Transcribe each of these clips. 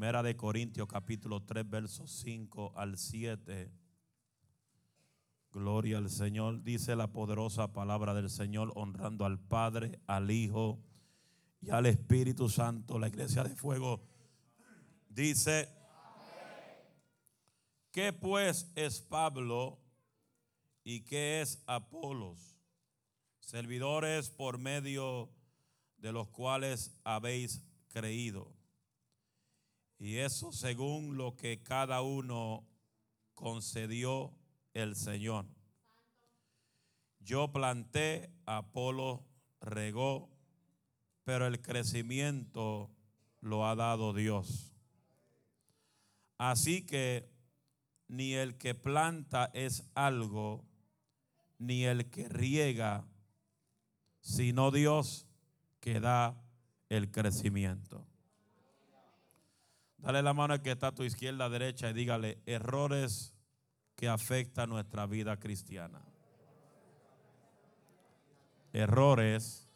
Primera de Corintios capítulo 3 versos 5 al 7. Gloria al Señor. Dice la poderosa palabra del Señor honrando al Padre, al Hijo y al Espíritu Santo. La iglesia de fuego dice, ¿qué pues es Pablo y qué es Apolos? Servidores por medio de los cuales habéis creído. Y eso según lo que cada uno concedió el Señor. Yo planté, Apolo regó, pero el crecimiento lo ha dado Dios. Así que ni el que planta es algo, ni el que riega, sino Dios que da el crecimiento. Dale la mano al que está a tu izquierda, derecha y dígale errores que afectan nuestra vida cristiana. Errores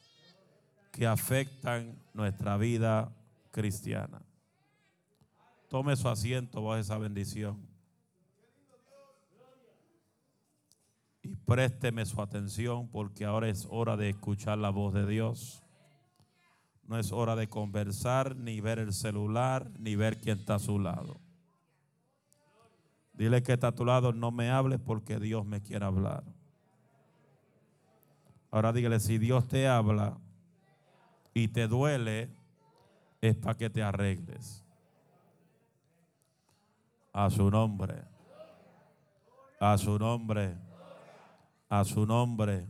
que afectan nuestra vida cristiana. Tome su asiento bajo esa bendición. Y présteme su atención porque ahora es hora de escuchar la voz de Dios. No es hora de conversar, ni ver el celular, ni ver quién está a su lado. Dile que está a tu lado, no me hables porque Dios me quiere hablar. Ahora dígale, si Dios te habla y te duele, es para que te arregles. A su nombre. A su nombre. A su nombre.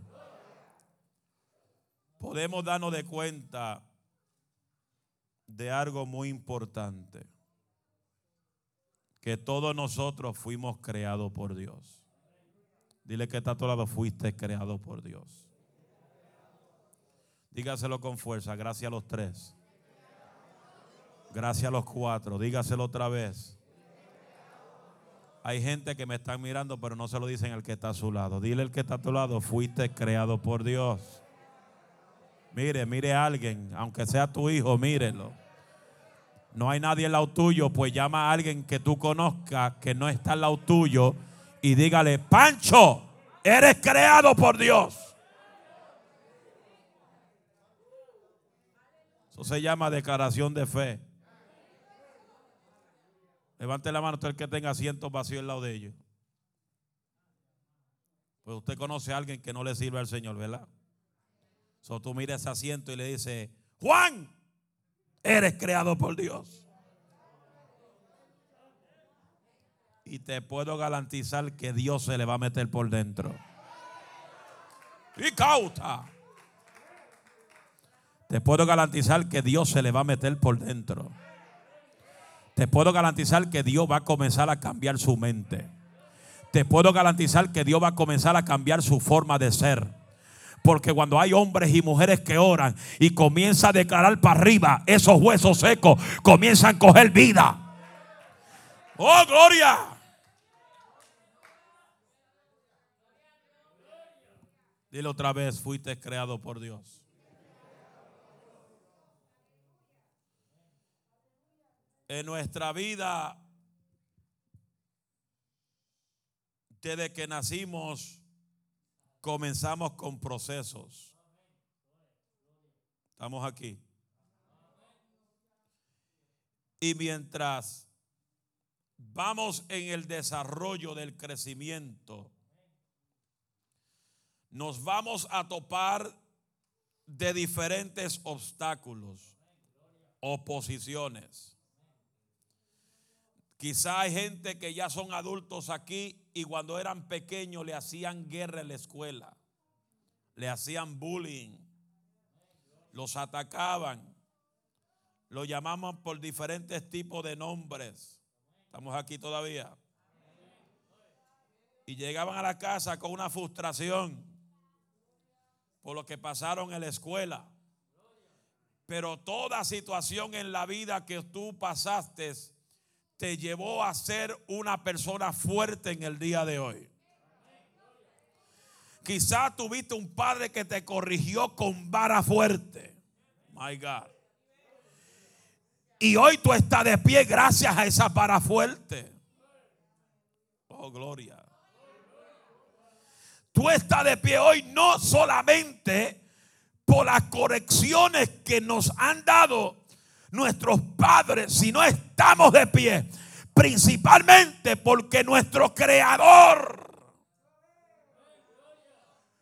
Podemos darnos de cuenta de algo muy importante. Que todos nosotros fuimos creados por Dios. Dile que está a tu lado, fuiste creado por Dios. Dígaselo con fuerza, gracias a los tres. Gracias a los cuatro, dígaselo otra vez. Hay gente que me están mirando, pero no se lo dicen al que está a su lado. Dile al que está a tu lado, fuiste creado por Dios. Mire, mire a alguien, aunque sea tu hijo, mírelo. No hay nadie al lado tuyo, pues llama a alguien que tú conozcas que no está al lado tuyo y dígale, Pancho, eres creado por Dios. Eso se llama declaración de fe. Levante la mano todo el que tenga asiento vacío al lado de ellos. Pues usted conoce a alguien que no le sirve al Señor, ¿verdad? So tú mira ese asiento y le dice, Juan, eres creado por Dios. Y te puedo garantizar que Dios se le va a meter por dentro. Y cauta. Te puedo garantizar que Dios se le va a meter por dentro. Te puedo garantizar que Dios va a comenzar a cambiar su mente. Te puedo garantizar que Dios va a comenzar a cambiar su forma de ser. Porque cuando hay hombres y mujeres que oran y comienza a declarar para arriba, esos huesos secos comienzan a coger vida. ¡Oh, gloria! Dile otra vez, fuiste creado por Dios. En nuestra vida, desde que nacimos, comenzamos con procesos. Estamos aquí. Y mientras vamos en el desarrollo del crecimiento, nos vamos a topar de diferentes obstáculos, oposiciones. Quizá hay gente que ya son adultos aquí y cuando eran pequeños le hacían guerra en la escuela, le hacían bullying, los atacaban, lo llamaban por diferentes tipos de nombres. Estamos aquí todavía. Y llegaban a la casa con una frustración por lo que pasaron en la escuela. Pero toda situación en la vida que tú pasaste te llevó a ser una persona fuerte en el día de hoy. Quizás tuviste un padre que te corrigió con vara fuerte. My God. Y hoy tú estás de pie gracias a esa para fuerte. Oh, gloria. Tú estás de pie hoy no solamente por las correcciones que nos han dado nuestros padres, sino estamos de pie principalmente porque nuestro creador,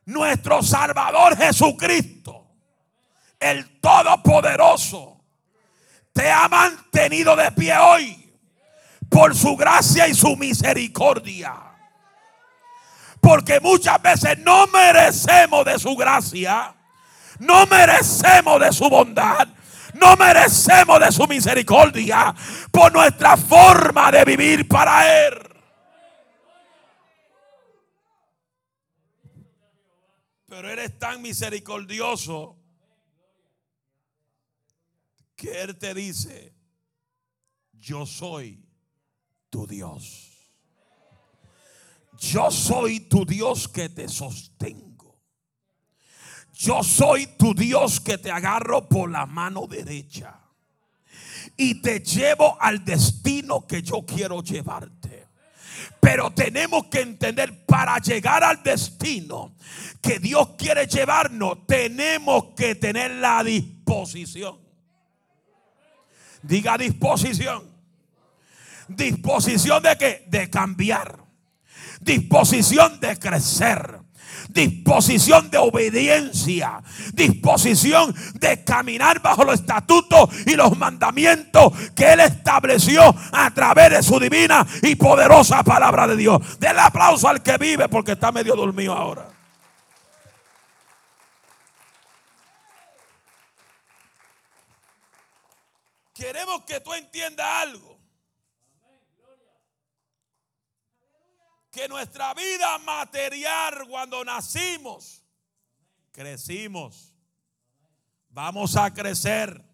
nuestro Salvador Jesucristo, el Todopoderoso, te ha mantenido de pie hoy por su gracia y su misericordia. Porque muchas veces no merecemos de su gracia, no merecemos de su bondad, no merecemos de su misericordia por nuestra forma de vivir para Él. Pero Él es tan misericordioso que Él te dice, yo soy tu Dios. Yo soy tu Dios que te sostengo. Yo soy tu Dios que te agarro por la mano derecha. Y te llevo al destino que yo quiero llevarte. Pero tenemos que entender, para llegar al destino que Dios quiere llevarnos, tenemos que tener la disposición. Diga disposición. Disposición de que De cambiar. Disposición de crecer. Disposición de obediencia. Disposición de caminar bajo los estatutos y los mandamientos que Él estableció a través de su divina y poderosa palabra de Dios. Del aplauso al que vive porque está medio dormido ahora. Queremos que tú entiendas algo. Que nuestra vida material cuando nacimos, crecimos. Vamos a crecer.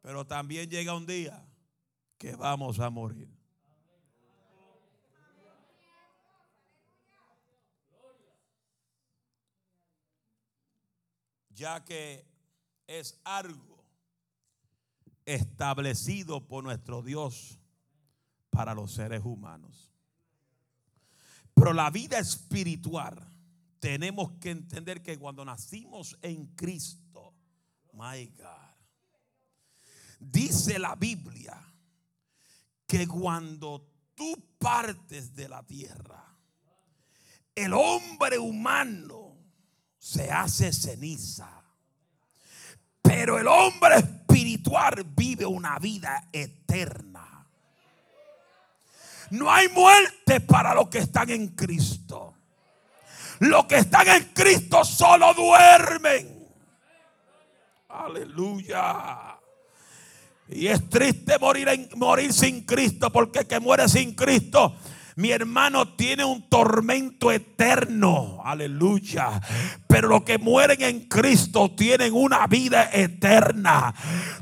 Pero también llega un día que vamos a morir. Ya que es algo establecido por nuestro Dios para los seres humanos. Pero la vida espiritual tenemos que entender que cuando nacimos en Cristo, my God, dice la Biblia que cuando tú partes de la tierra, el hombre humano se hace ceniza. Pero el hombre espiritual vive una vida eterna. No hay muerte para los que están en Cristo. Los que están en Cristo solo duermen. Aleluya. Y es triste morir, morir sin Cristo porque el que muere sin Cristo mi hermano tiene un tormento eterno. Aleluya. Pero los que mueren en Cristo tienen una vida eterna.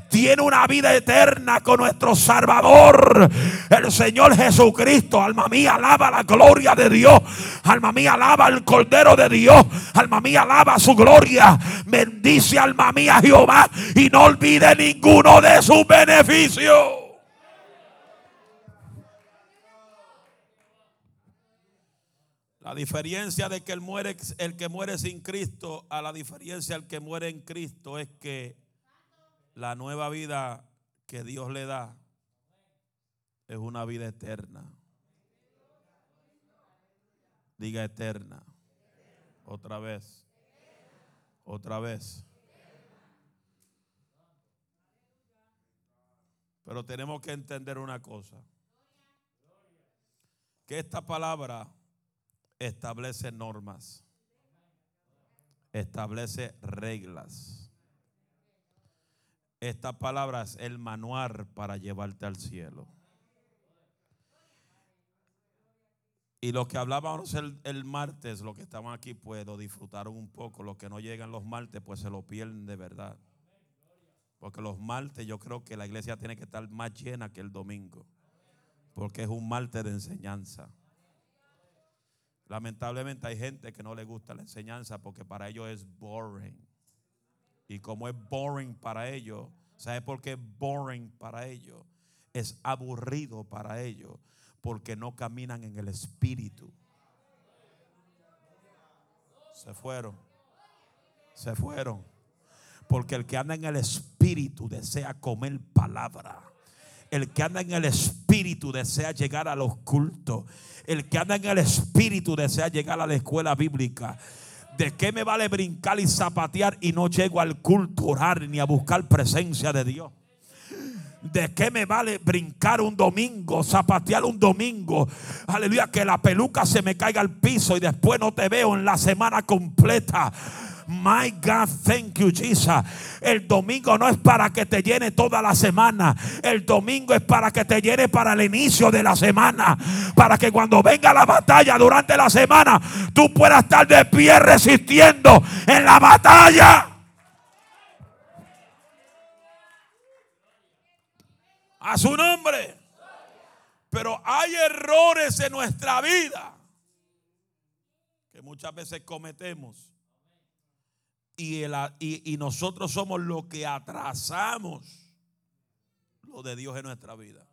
Tiene una vida eterna con nuestro Salvador, el Señor Jesucristo. Alma mía, alaba la gloria de Dios. Alma mía, alaba el Cordero de Dios. Alma mía, alaba su gloria. Bendice alma mía Jehová y no olvide ninguno de sus beneficios. La diferencia de que el, muere, el que muere sin Cristo a la diferencia del que muere en Cristo es que la nueva vida que Dios le da es una vida eterna. Diga eterna. Otra vez. Otra vez. Pero tenemos que entender una cosa. Que esta palabra establece normas, establece reglas. Esta palabra es el manual para llevarte al cielo. Y los que hablábamos el, martes, los que estaban aquí, pues lo disfrutaron un poco. Los que no llegan los martes, pues se lo pierden de verdad. Porque los martes yo creo que la iglesia tiene que estar más llena que el domingo. Porque es un martes de enseñanza. Lamentablemente hay gente que no le gusta la enseñanza porque para ellos es boring. Y como es boring para ellos, ¿Sabe por qué boring para ellos? Es aburrido para ellos porque no caminan en el espíritu. Se fueron. Se fueron. Porque el que anda en el espíritu desea comer palabra. El que anda en el espíritu desea llegar a los cultos. El que anda en el espíritu desea llegar a la escuela bíblica. ¿De qué me vale brincar y zapatear y no llego al culto, orar ni a buscar presencia de Dios? ¿De qué me vale brincar un domingo, zapatear un domingo? Aleluya, que la peluca se me caiga al piso y después no te veo en la semana completa. My God, thank you, Jesus. El domingo no es para que te llene toda la semana. El domingo es para que te llene para el inicio de la semana. Para que cuando venga la batalla durante la semana, tú puedas estar de pie resistiendo en la batalla. A su nombre. Pero hay errores en nuestra vida que muchas veces cometemos. Y, nosotros somos los que atrasamos lo de Dios en nuestra vida.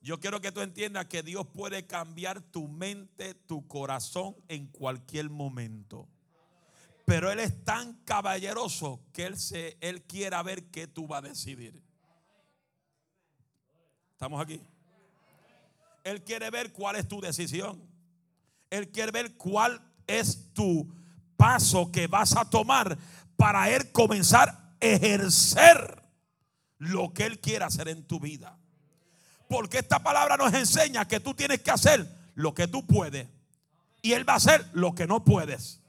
Yo quiero que tú entiendas que Dios puede cambiar tu mente, tu corazón en cualquier momento. Pero Él es tan caballeroso que Él, se, él quiera ver qué tú vas a decidir. ¿Estamos aquí? Él quiere ver cuál es tu decisión. Él quiere ver cuál es tu paso que vas a tomar para Él comenzar a ejercer lo que Él quiere hacer en tu vida. Porque esta palabra nos enseña que tú tienes que hacer lo que tú puedes. Y Él va a hacer lo que no puedes.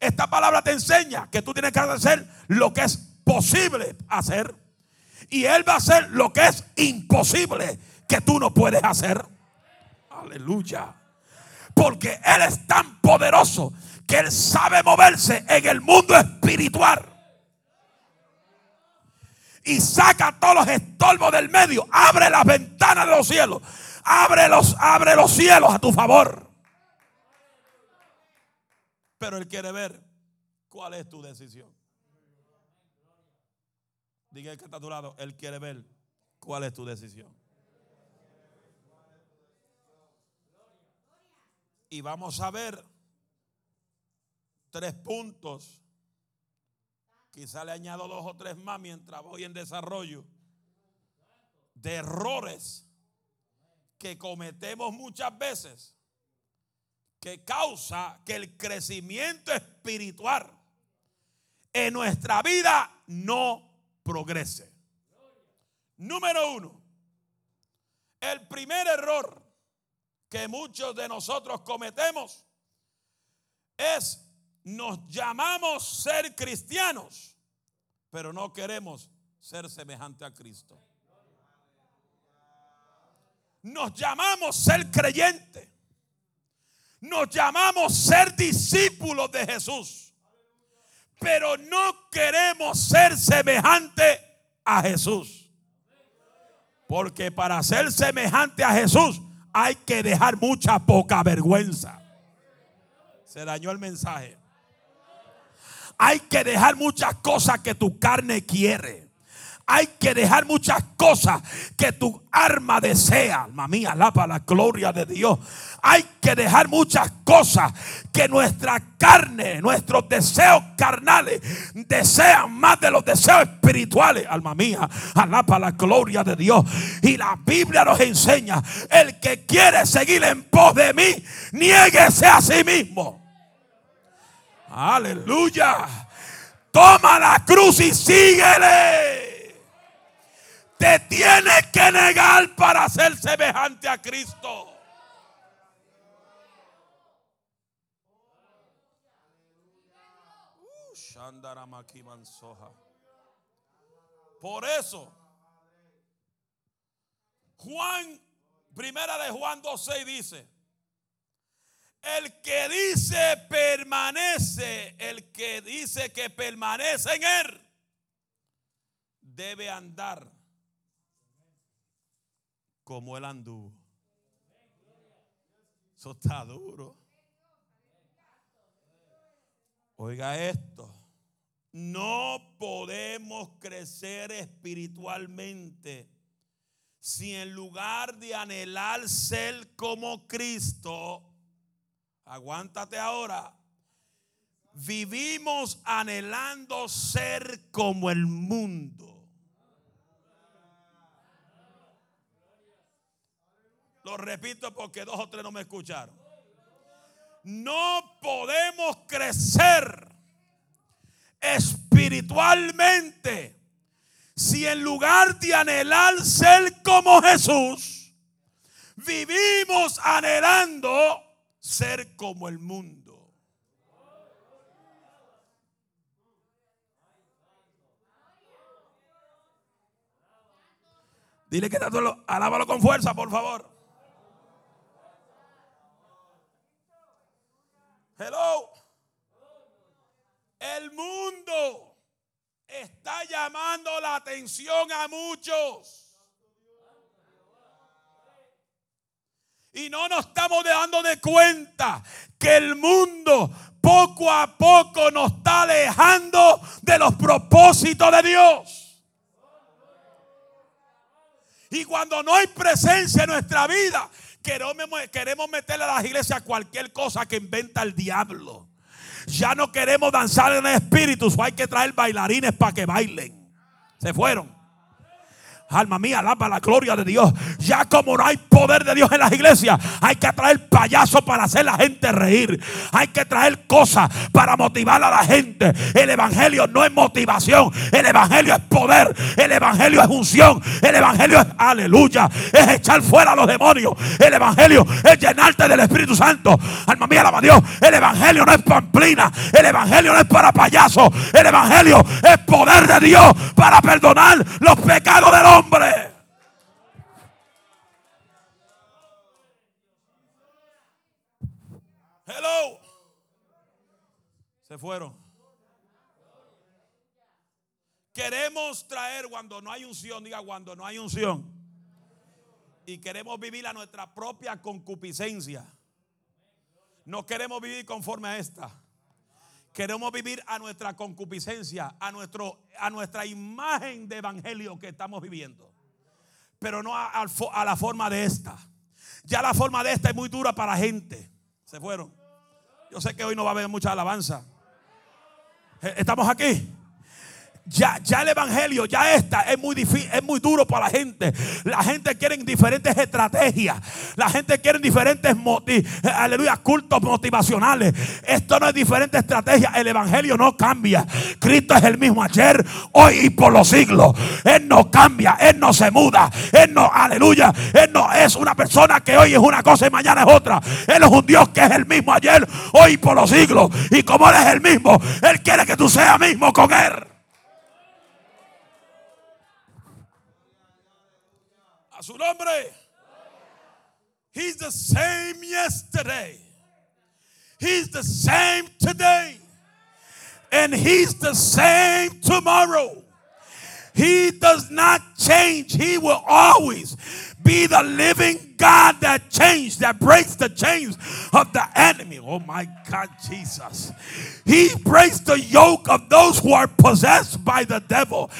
Esta palabra te enseña que tú tienes que hacer lo que es posible hacer y Él va a hacer lo que es imposible que tú no puedes hacer. Aleluya. Porque Él es tan poderoso que Él sabe moverse en el mundo espiritual. Y saca todos los estorbos del medio. Abre las ventanas de los cielos. Abre los, abre los cielos a tu favor. Pero Él quiere ver cuál es tu decisión. Diga que está a tu lado, Él quiere ver cuál es tu decisión. Y vamos a ver tres puntos. Quizá le añado dos o tres más mientras voy en desarrollo. De errores que cometemos muchas veces. Que causa que el crecimiento espiritual en nuestra vida no progrese. Número uno, el primer error que muchos de nosotros cometemos es nos llamamos ser cristianos, pero no queremos ser semejante a Cristo. Nos llamamos ser creyente. Nos llamamos ser discípulos de Jesús pero no queremos ser semejante a Jesús. Porque para ser semejante a Jesús hay que dejar mucha poca vergüenza. Se dañó el mensaje. Hay que dejar muchas cosas que tu carne quiere. Hay que dejar muchas cosas que tu alma desea. Alma mía, para la gloria de Dios. Hay que dejar muchas cosas que nuestra carne, nuestros deseos carnales desean más de los deseos espirituales. Alma mía, para la gloria de Dios. Y la Biblia nos enseña, el que quiere seguir en pos de mí, niéguese a sí mismo. Aleluya. Toma la cruz y síguele. Te tienes que negar para ser semejante a Cristo. Por eso, Juan, primera de Juan 2.6 dice, el que dice permanece, el que dice que permanece en él, debe andar como él anduvo. Eso está duro. Oiga esto. No podemos crecer espiritualmente si en lugar de anhelar ser como Cristo, aguántate ahora, vivimos anhelando ser como el mundo. Lo repito porque dos o tres no me escucharon. No podemos crecer espiritualmente si en lugar de anhelar ser como Jesús, vivimos anhelando ser como el mundo. Dile que está todo, alábalo con fuerza, por favor. Hello. El mundo está llamando la atención a muchos. Y no nos estamos dando de cuenta que el mundo poco a poco nos está alejando de los propósitos de Dios. Y cuando no hay presencia en nuestra vida, Queremos, meterle a las iglesias cualquier cosa que inventa el diablo. Ya no queremos danzar en el espíritu, hay que traer bailarines para que bailen. Se fueron. Alma mía, alaba la gloria de Dios. Ya como no hay poder de Dios en las iglesias, hay que traer payasos para hacer la gente reír. Hay que traer cosas para motivar a la gente. El evangelio no es motivación, el evangelio es poder, el evangelio es unción, el evangelio es aleluya, es echar fuera a los demonios. El evangelio es llenarte del Espíritu Santo. Alma mía, alaba a Dios. El evangelio no es pamplina, el evangelio no es para payasos, el evangelio es poder de Dios para perdonar los pecados del hombre hombre. Hello. Se fueron. Queremos traer cuando no hay unción, diga cuando no hay unción. Y queremos vivir a nuestra propia concupiscencia. No queremos vivir conforme a esta. Queremos vivir a nuestra concupiscencia, a, nuestro, a nuestra imagen de evangelio que estamos viviendo. Pero no a, la forma de esta. Ya la forma de esta es muy dura para gente. Se fueron. Yo sé que hoy no va a haber mucha alabanza. Eh, ¿Estamos aquí? Ya, ya el evangelio, ya esta es muy difícil, es muy duro para la gente. La gente quiere diferentes estrategias. La gente quiere diferentes aleluya, cultos motivacionales. Esto no es diferente estrategia. El evangelio no cambia. Cristo es el mismo ayer, hoy y por los siglos. Él no cambia, él no se muda. Él no, aleluya, él no es una persona que hoy es una cosa y mañana es otra. Él es un Dios que es el mismo ayer, hoy y por los siglos. Y como él es el mismo, él quiere que tú seas mismo con él. Su nombre. He's the same yesterday. He's the same today. And he's the same tomorrow. He does not change. He will always be the living God that changed, that breaks the chains of the enemy. Oh my God, Jesus. He breaks the yoke of those who are possessed by the devil.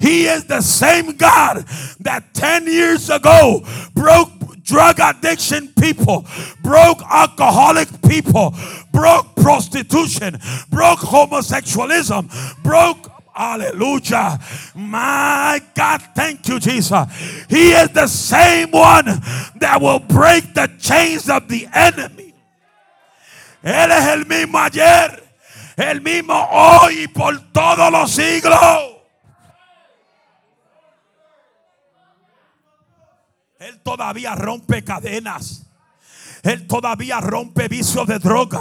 He is the same God that 10 years ago broke drug addiction people, broke alcoholic people, broke prostitution, broke homosexualism, broke Hallelujah. My God, thank you, Jesus. He is the same one that will break the chains of the enemy. Él es el mismo ayer, el mismo hoy y por todos los siglos. Él todavía rompe cadenas. Él todavía rompe vicios de droga.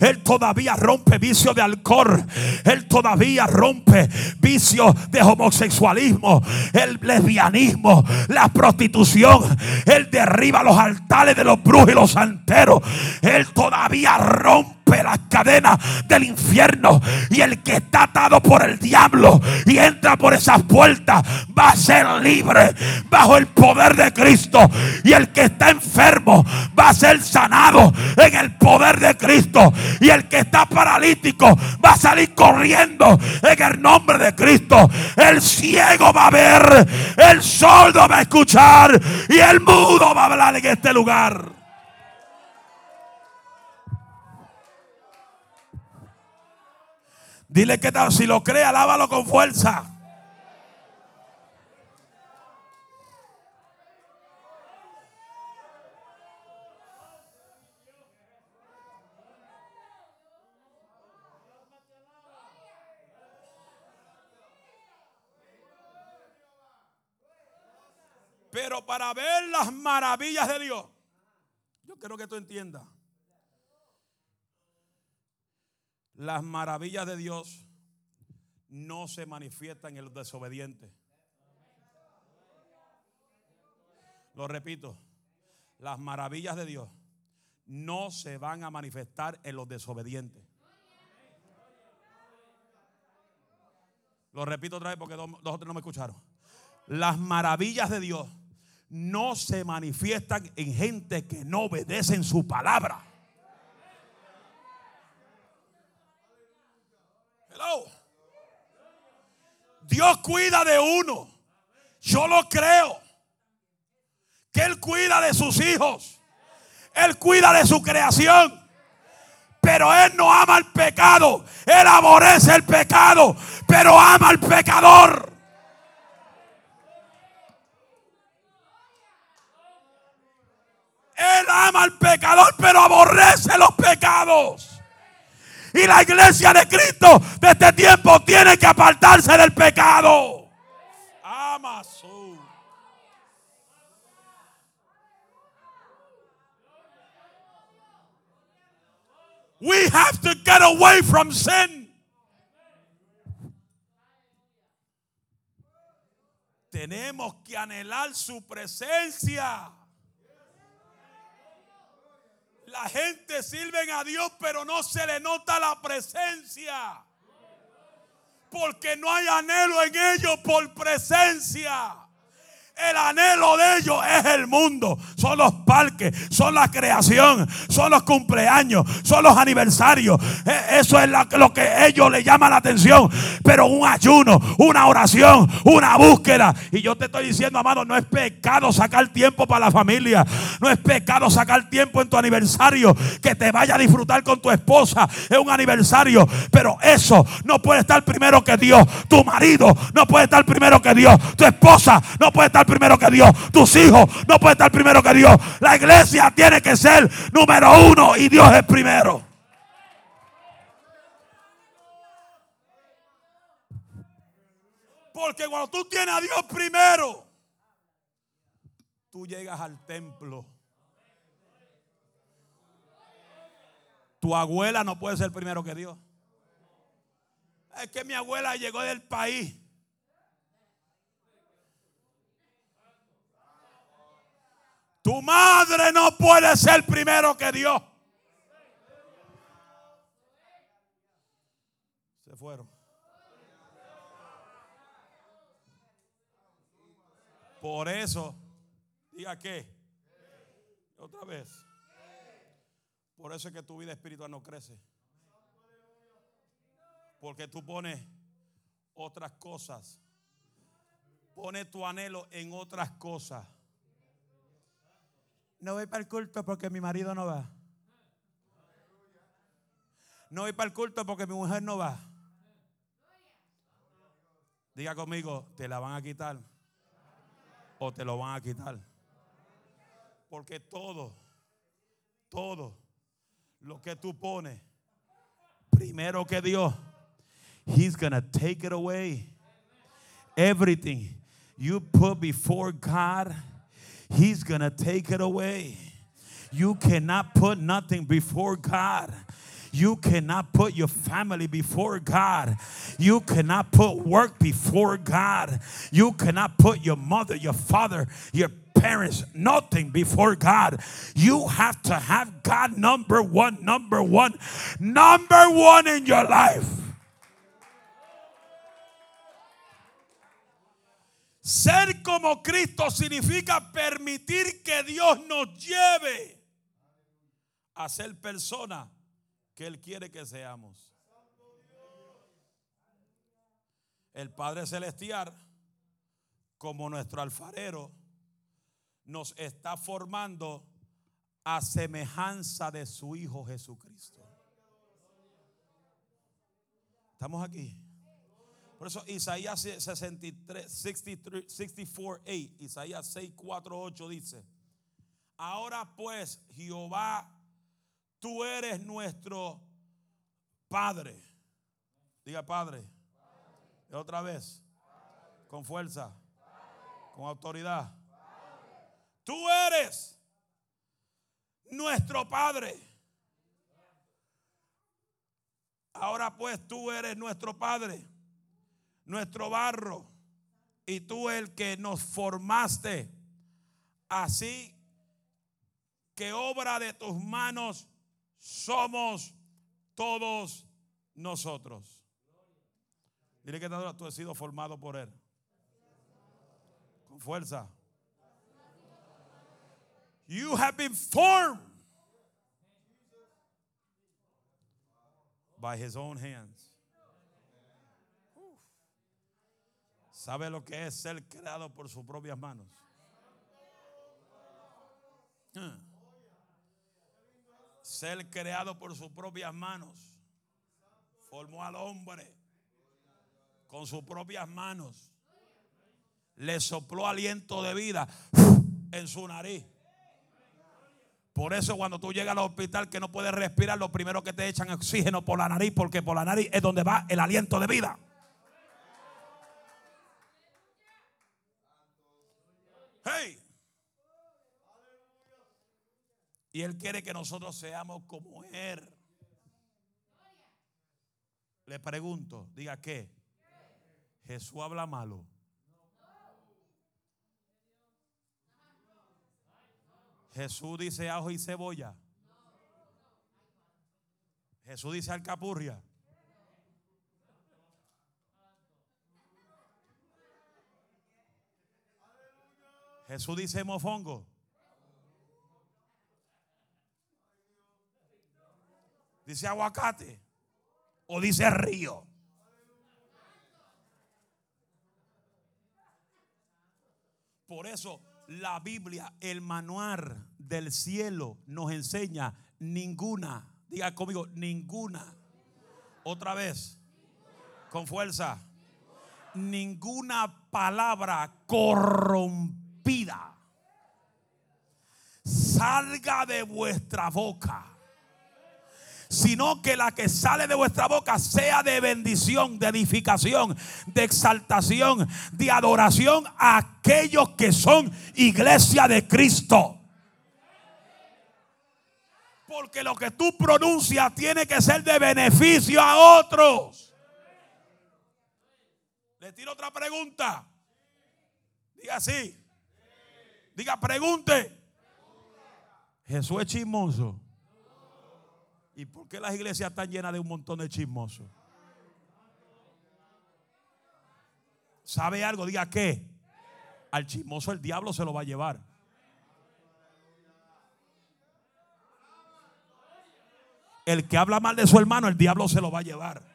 Él todavía rompe vicios de alcohol. Él todavía rompe vicios de homosexualismo, el lesbianismo, la prostitución. Él derriba los altares de los brujos y los santeros. Él todavía rompe las cadenas del infierno. Y el que está atado por el diablo y entra por esas puertas va a ser libre bajo el poder de Cristo. Y el que está enfermo va a ser sanado en el poder de Cristo. Y el que está paralítico va a salir corriendo en el nombre de Cristo. El ciego va a ver, el sordo va a escuchar y el mudo va a hablar en este lugar. Dile que si lo cree, alábalo con fuerza. Pero para ver las maravillas de Dios, yo quiero que tú entiendas. Las maravillas de Dios no se manifiestan en los desobedientes. Lo repito, las maravillas de Dios no se van a manifestar en los desobedientes. Lo repito otra vez porque dos, o tres no me escucharon. Las maravillas de Dios no se manifiestan en gente que no obedecen su palabra. Dios cuida de uno. Yo lo creo. Que Él cuida de sus hijos. Él cuida de su creación. Pero Él no ama el pecado. Él aborrece el pecado. Pero ama al pecador. Él ama al pecador, pero aborrece los pecados. Y la iglesia de Cristo de este tiempo tiene que apartarse del pecado. Amazon. We have to get away from sin. Tenemos que anhelar su presencia. La gente sirve a Dios, pero no se le nota la presencia. Porque no hay anhelo en ellos por presencia. El anhelo de ellos es el mundo. Son los parques, son la creación, son los cumpleaños, son los aniversarios. E, eso es lo que ellos le llaman la atención. Pero un ayuno, una oración, una búsqueda. Y yo te estoy diciendo, amado, no es pecado sacar tiempo para la familia. No es pecado sacar tiempo en tu aniversario. Que te vaya a disfrutar con tu esposa. Es un aniversario. Pero eso no puede estar primero que Dios. Tu marido no puede estar primero que Dios. Tu esposa no puede estar primero que Dios. Tus hijos no pueden estar primero que Dios. La iglesia tiene que ser número uno y Dios es primero. Porque cuando tú tienes a Dios primero, tú llegas al templo. Tu abuela no puede ser primero que Dios. Es que mi abuela llegó del país. Tu madre no puede ser primero que Dios. Se fueron. Por eso, diga que, otra vez, por eso es que tu vida espiritual no crece. Porque tú pones otras cosas. Pone tu anhelo en otras cosas no voy para el culto porque mi marido no va. No voy para el culto porque mi mujer no va. Diga conmigo, te la van a quitar o te lo van a quitar. Porque todo, todo lo que tú pones primero que Dios, He's gonna take it away. Everything you put before God He's going to take it away. You cannot put nothing before God. You cannot put your family before God. You cannot put work before God. You cannot put your mother, your father, your parents, nothing before God. You have to have God number one, number one, number one in your life. Ser como Cristo significa permitir que Dios nos lleve a ser persona que Él quiere que seamos. El Padre Celestial, como nuestro alfarero, nos está formando a semejanza de su Hijo Jesucristo. ¿Estamos aquí? Por eso Isaías 63, 63, 64, 8, Isaías 6, 4, 8 dice, ahora pues Jehová, tú eres nuestro Padre. Diga Padre. Otra vez. Con fuerza. Con autoridad. Tú eres nuestro Padre. Ahora pues tú eres nuestro Padre nuestro barro y tú el que nos formaste. Así que obra de tus manos somos todos nosotros. Dile que tú has sido formado por Él. Con fuerza. You have been formed by His own hands. ¿Sabe lo que es ser creado por sus propias manos? Ser creado por sus propias manos. Formó al hombre con sus propias manos. Le sopló aliento de vida en su nariz. Por eso cuando tú llegas al hospital que no puedes respirar, lo primero que te echan oxígeno por la nariz, porque por la nariz es donde va el aliento de vida. Y Él quiere que nosotros seamos como Él. Le pregunto, diga qué. Jesús habla malo. Jesús dice ajo y cebolla. Jesús dice alcapurria. Jesús dice mofongo. Dice aguacate. O dice río. Por eso la Biblia, el manual del cielo nos enseña ninguna. Diga conmigo, ninguna. Otra vez. Con fuerza. Ninguna palabra corrompida salga de vuestra boca sino que la que sale de vuestra boca sea de bendición, de edificación, de exaltación, de adoración a aquellos que son iglesia de Cristo. Porque lo que tú pronuncias tiene que ser de beneficio a otros. Le tiro otra pregunta. Diga así. Diga, pregunte. Jesús es chismoso. ¿Y por qué las iglesias están llenas de un montón de chismosos? ¿Sabe algo? Diga qué. Al chismoso el diablo se lo va a llevar. El que habla mal de su hermano, el diablo se lo va a llevar.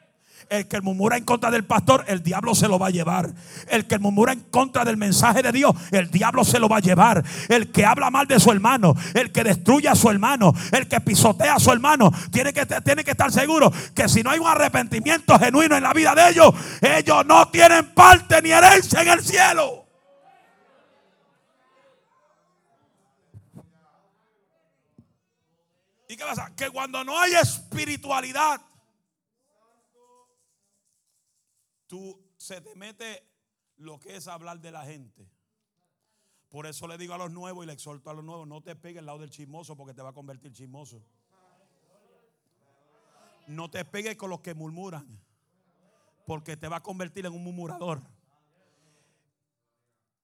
El que murmura en contra del pastor, el diablo se lo va a llevar. El que murmura en contra del mensaje de Dios, el diablo se lo va a llevar. El que habla mal de su hermano, el que destruye a su hermano, el que pisotea a su hermano, tiene que, tiene que estar seguro que si no hay un arrepentimiento genuino en la vida de ellos, ellos no tienen parte ni herencia en el cielo. ¿Y qué pasa? Que cuando no hay espiritualidad, tú se te mete lo que es hablar de la gente. Por eso le digo a los nuevos y le exhorto a los nuevos, no te pegues al lado del chismoso porque te va a convertir chismoso. No te pegues con los que murmuran, porque te va a convertir en un murmurador.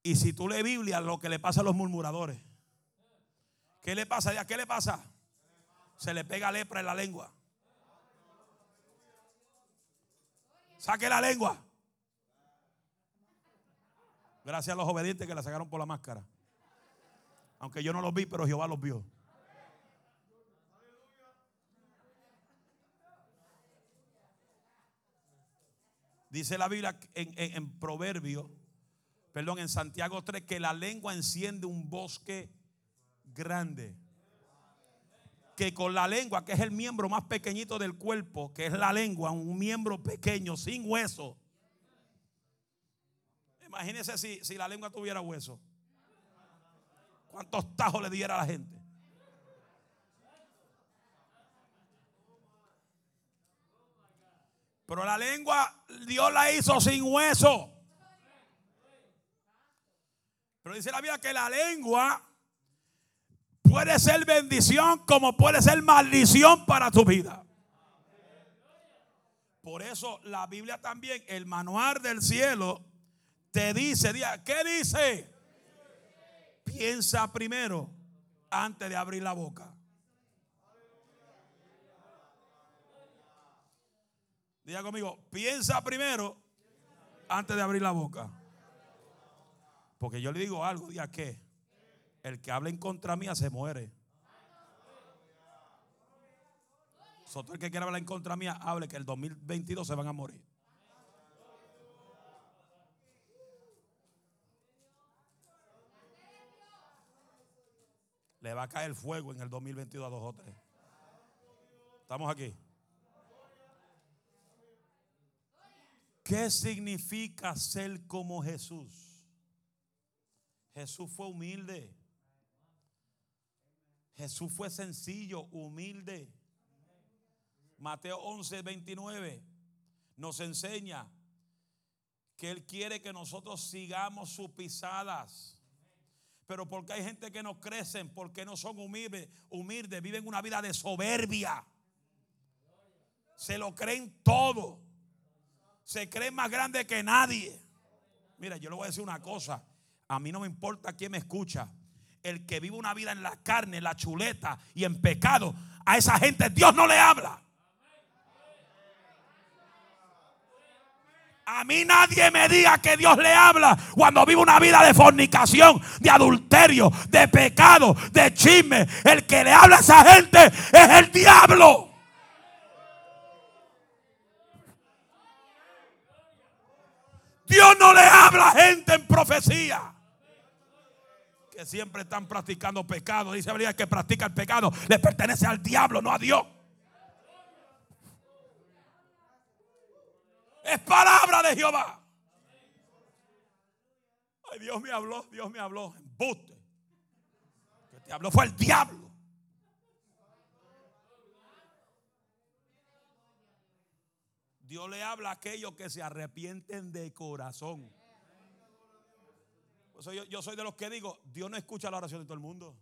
Y si tú lees Biblia, lo que le pasa a los murmuradores, ¿qué le pasa? ¿Qué le pasa? Se le pega lepra en la lengua. Saque la lengua. Gracias a los obedientes que la sacaron por la máscara. Aunque yo no los vi, pero Jehová los vio. Dice la Biblia en, en, Proverbio, perdón, en Santiago 3, que la lengua enciende un bosque grande. Que con la lengua, que es el miembro más pequeñito del cuerpo, que es la lengua, un miembro pequeño, sin hueso. Imagínese si, si la lengua tuviera hueso. ¿Cuántos tajos le diera a la gente? Pero la lengua Dios la hizo sin hueso. Pero dice la Biblia que la lengua puede ser bendición como puede ser maldición para tu vida. Por eso la Biblia también, el manual del cielo, te dice, ¿qué dice? Piensa primero antes de abrir la boca. Diga conmigo, piensa primero antes de abrir la boca. Porque yo le digo algo, diga que el que habla en contra mía se muere. Soto el que quiera hablar en contra mía, hable que el 2022 se van a morir. Le va a caer fuego en el 2022 a dos o tres. Estamos aquí. ¿Qué significa ser como Jesús? Jesús fue humilde. Jesús fue sencillo, humilde. Mateo 11, 29 nos enseña que Él quiere que nosotros sigamos sus pisadas. Pero porque hay gente que no crecen, porque no son humildes, viven una vida de soberbia. Se lo creen todo se cree más grande que nadie. Mira, yo le voy a decir una cosa. A mí no me importa quién me escucha. El que vive una vida en la carne, en la chuleta y en pecado, a esa gente Dios no le habla. A mí nadie me diga que Dios le habla cuando vive una vida de fornicación, de adulterio, de pecado, de chisme. El que le habla a esa gente es el diablo. Dios no le habla a gente en profecía. Siempre están practicando pecado. Dice la que practica el pecado le pertenece al diablo, no a Dios. Es palabra de Jehová. Ay, Dios me habló, Dios me habló. Embuste. Que te habló fue el diablo. Dios le habla a aquellos que se arrepienten de corazón. Yo, soy de los que digo, Dios no escucha la oración de todo el mundo.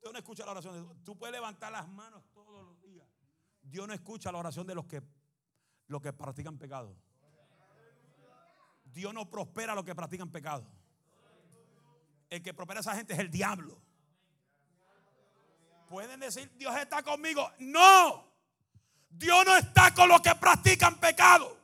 Dios no escucha la oración de Tú puedes levantar las manos todos los días. Dios no escucha la oración de los que, los que practican pecado. Dios no prospera a los que practican pecado. El que prospera a esa gente es el diablo. Pueden decir, Dios está conmigo. No. Dios no está con los que practican pecado.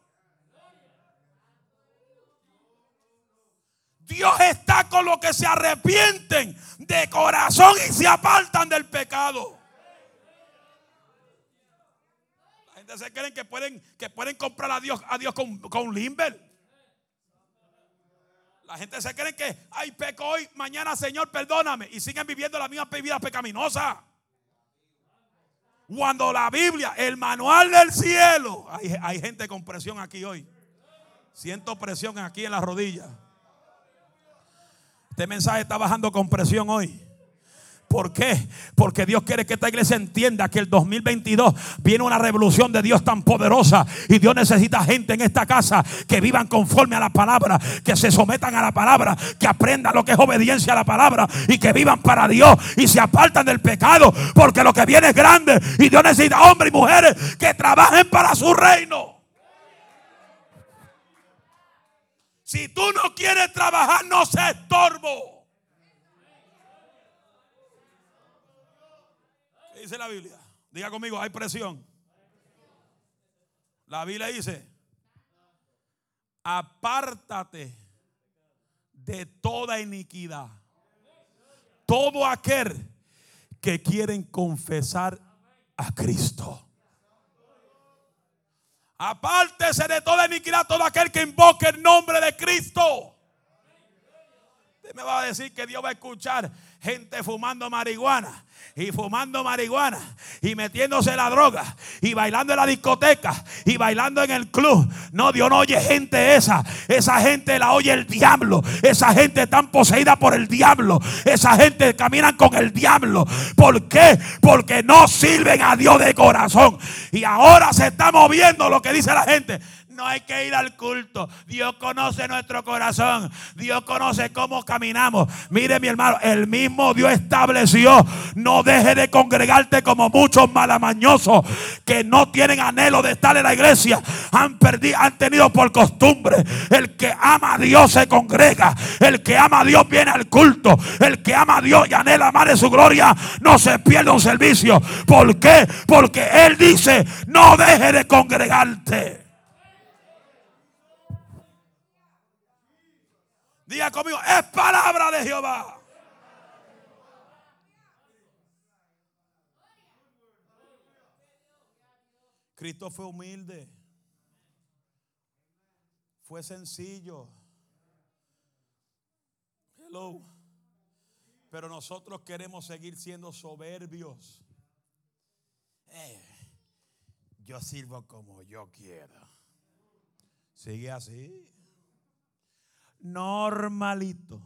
Dios está con los que se arrepienten de corazón y se apartan del pecado. La gente se creen que pueden, que pueden comprar a Dios, a Dios con, con Limber. La gente se cree que, ay, peco hoy, mañana, Señor, perdóname. Y siguen viviendo la misma vida pecaminosa. Cuando la Biblia, el manual del cielo, hay, gente con presión aquí hoy. Siento presión aquí en las rodillas. Este mensaje está bajando con presión hoy. ¿Por qué? Porque Dios quiere que esta iglesia entienda que el 2022 viene una revolución de Dios tan poderosa y Dios necesita gente en esta casa que vivan conforme a la palabra, que se sometan a la palabra, que aprendan lo que es obediencia a la palabra y que vivan para Dios y se apartan del pecado, porque lo que viene es grande y Dios necesita hombres y mujeres que trabajen para su reino. Si tú no quieres trabajar, no se estorbo. dice la Biblia? Diga conmigo, hay presión. La Biblia dice, apártate de toda iniquidad. Todo aquel que quieren confesar a Cristo. Apártese de toda iniquidad todo aquel que invoque el nombre de Cristo. Usted me va a decir que Dios va a escuchar gente fumando marihuana y fumando marihuana y metiéndose la droga y bailando en la discoteca y bailando en el club. No, Dios no oye gente esa. Esa gente la oye el diablo. Esa gente está poseída por el diablo. Esa gente camina con el diablo. ¿Por qué? Porque no sirven a Dios de corazón. Y ahora se está moviendo lo que dice la gente no hay que ir al culto. Dios conoce nuestro corazón. Dios conoce cómo caminamos. Mire mi hermano, el mismo Dios estableció. No deje de congregarte como muchos malamañosos que no tienen anhelo de estar en la iglesia. Han, perdido, han tenido por costumbre. El que ama a Dios se congrega. El que ama a Dios viene al culto. El que ama a Dios y anhela más de su gloria no se pierde un servicio. ¿Por qué? Porque Él dice, no deje de congregarte. Diga conmigo, es palabra de Jehová. Cristo fue humilde. Fue sencillo. Hello. Pero nosotros queremos seguir siendo soberbios. Eh, yo sirvo como yo quiero. Sigue así normalito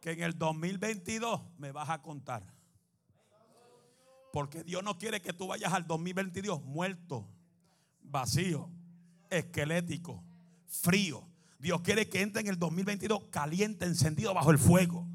que en el 2022 me vas a contar. Porque Dios no quiere que tú vayas al 2022 muerto, vacío, esquelético, frío. Dios quiere que entre en el 2022 caliente, encendido bajo el fuego.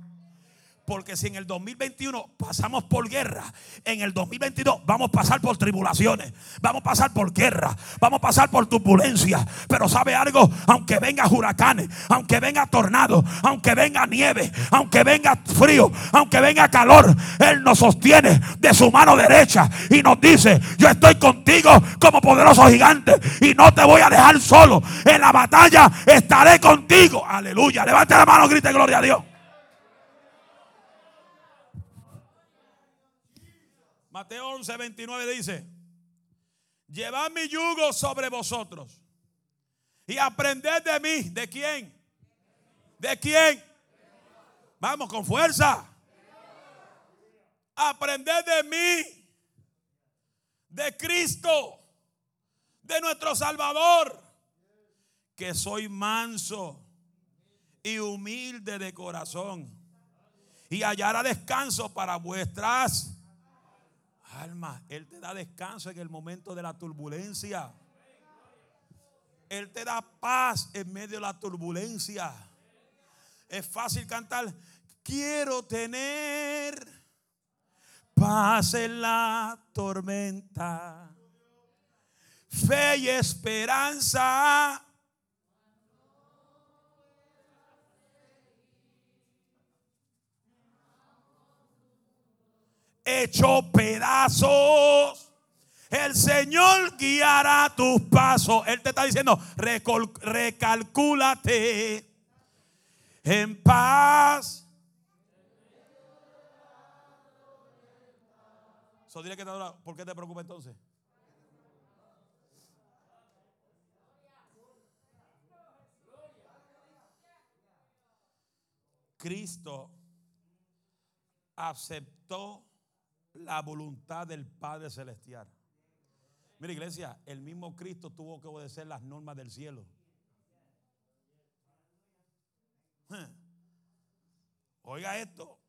Porque si en el 2021 pasamos por guerra, en el 2022 vamos a pasar por tribulaciones, vamos a pasar por guerra, vamos a pasar por turbulencia. Pero sabe algo, aunque venga huracanes, aunque venga tornado, aunque venga nieve, aunque venga frío, aunque venga calor, Él nos sostiene de su mano derecha y nos dice, yo estoy contigo como poderoso gigante y no te voy a dejar solo. En la batalla estaré contigo. Aleluya. Levante la mano, grite gloria a Dios. Mateo 11, 29 dice, llevad mi yugo sobre vosotros y aprended de mí. ¿De quién? ¿De quién? Vamos con fuerza. Aprended de mí, de Cristo, de nuestro Salvador, que soy manso y humilde de corazón y hallará descanso para vuestras Alma, Él te da descanso en el momento de la turbulencia. Él te da paz en medio de la turbulencia. Es fácil cantar, quiero tener paz en la tormenta, fe y esperanza hecho pedazos. El Señor guiará tus pasos. Él te está diciendo, recalcúlate en paz. So, dile que te ¿Por qué te preocupa entonces? Cristo aceptó la voluntad del Padre Celestial. Mira iglesia, el mismo Cristo tuvo que obedecer las normas del cielo. Oiga esto,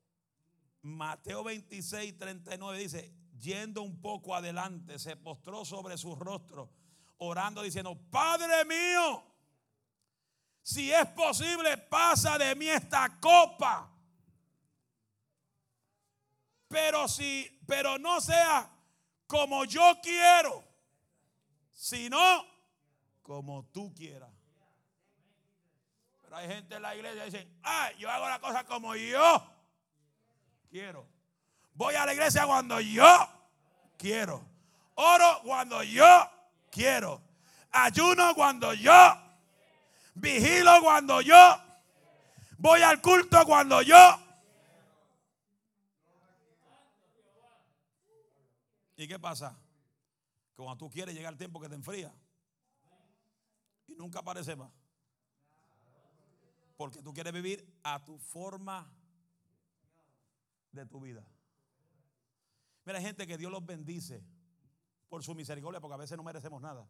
Mateo 26, 39 dice, yendo un poco adelante, se postró sobre su rostro, orando, diciendo, Padre mío, si es posible, pasa de mí esta copa. Pero si, pero no sea como yo quiero, sino como tú quieras. Pero hay gente en la iglesia que dice, ah, yo hago la cosa como yo quiero. Voy a la iglesia cuando yo quiero. Oro cuando yo quiero. Ayuno cuando yo. Vigilo cuando yo. Voy al culto cuando yo. ¿Y qué pasa? Cuando tú quieres llega el tiempo que te enfría. Y nunca aparece más. Porque tú quieres vivir a tu forma de tu vida. Mira, gente que Dios los bendice por su misericordia, porque a veces no merecemos nada.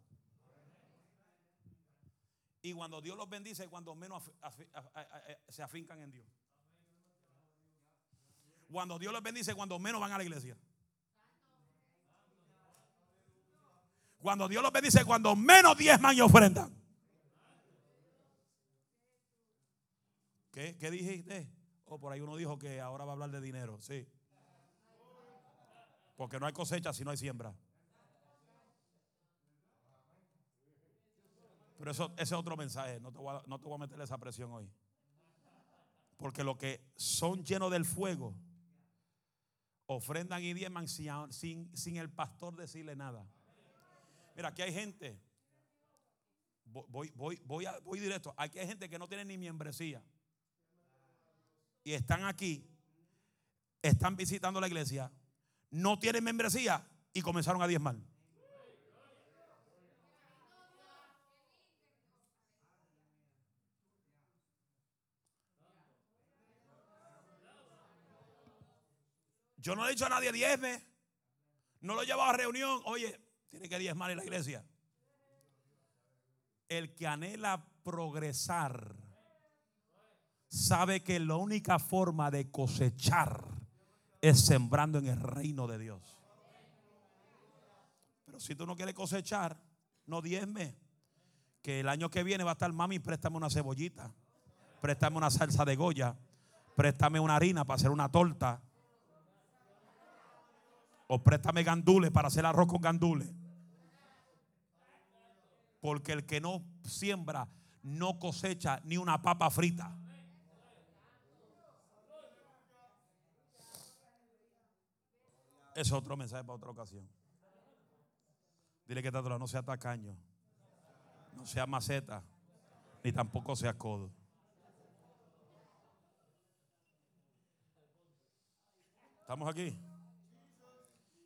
Y cuando Dios los bendice, cuando menos se afincan en Dios. Cuando Dios los bendice, cuando menos van a la iglesia. Cuando Dios los bendice, cuando menos diezman y ofrendan. ¿Qué, ¿Qué dijiste? Oh, por ahí uno dijo que ahora va a hablar de dinero. Sí. Porque no hay cosecha si no hay siembra. Pero eso, ese es otro mensaje. No te, voy a, no te voy a meter esa presión hoy. Porque los que son llenos del fuego ofrendan y diezman sin, sin, el pastor decirle nada. Mira, aquí hay gente. Voy, voy, voy, voy directo. Aquí hay gente que no tiene ni membresía y están aquí, están visitando la iglesia, no tienen membresía y comenzaron a diezmar. Yo no le he dicho a nadie diezme. No lo he llevado a reunión. Oye, tiene que diezmar en la iglesia. El que anhela progresar sabe que la única forma de cosechar es sembrando en el reino de Dios. Pero si tú no quieres cosechar, no diezme. Que el año que viene va a estar, mami, préstame una cebollita, préstame una salsa de Goya, préstame una harina para hacer una torta. O préstame gandules para hacer arroz con gandules. Porque el que no siembra no cosecha ni una papa frita. es otro mensaje para otra ocasión. Dile que tanto no sea tacaño, no sea maceta, ni tampoco sea codo. ¿Estamos aquí?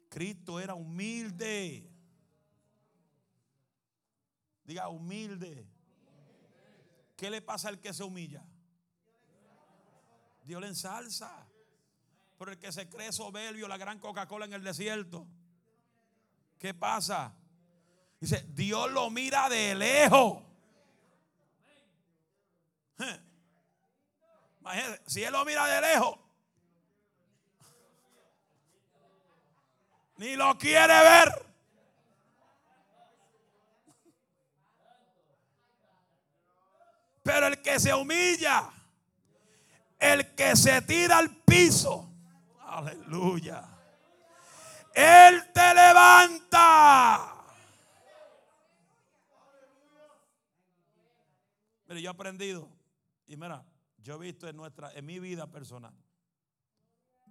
Cristo era humilde. Diga humilde. ¿Qué le pasa al que se humilla? Dios le ensalza. Pero el que se cree soberbio, la gran Coca-Cola en el desierto. ¿Qué pasa? Dice, Dios lo mira de lejos. si Él lo mira de lejos, ni lo quiere ver. Pero el que se humilla, el que se tira al piso, Aleluya. Él te levanta. Mire, yo he aprendido. Y mira, yo he visto en nuestra, en mi vida personal,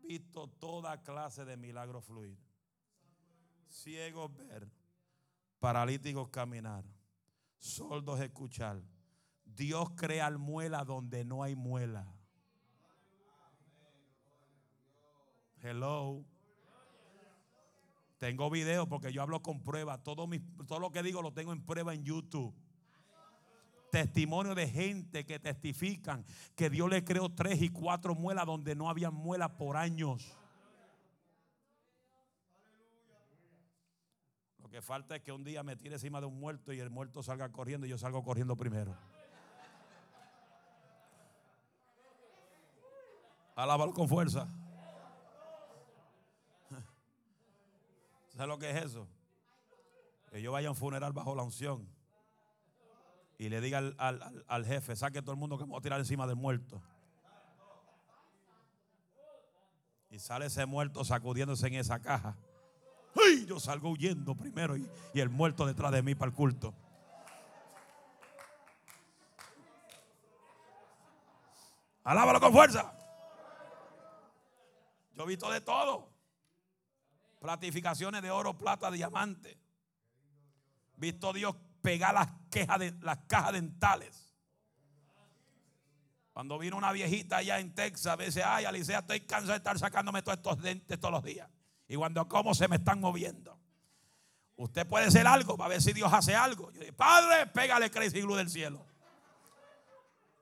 visto toda clase de milagros fluir. Ciegos ver, paralíticos caminar, sordos escuchar. Dios crea muela donde no hay muela. Hello. Tengo video porque yo hablo con prueba. Todo, mi, todo lo que digo lo tengo en prueba en YouTube. Testimonio de gente que testifican que Dios le creó tres y cuatro muelas donde no había muelas por años. Lo que falta es que un día me tire encima de un muerto y el muerto salga corriendo y yo salgo corriendo primero. Alábalo con fuerza. ¿Sabes lo que es eso? Que yo vaya a un funeral bajo la unción y le diga al, al, al jefe, saque todo el mundo que me voy a tirar encima del muerto. Y sale ese muerto sacudiéndose en esa caja. ¡Ay! Yo salgo huyendo primero y, el muerto detrás de mí para el culto. Alábalo con fuerza. Yo he visto de todo. Platificaciones de oro, plata, diamante. Visto Dios pegar las, quejas de, las cajas dentales. Cuando vino una viejita allá en Texas, dice, ay, Alicia, estoy cansado de estar sacándome todos estos dentes todos los días. Y cuando como se me están moviendo. Usted puede hacer algo para ver si Dios hace algo. Yo dije, Padre, pégale crazy glue del cielo.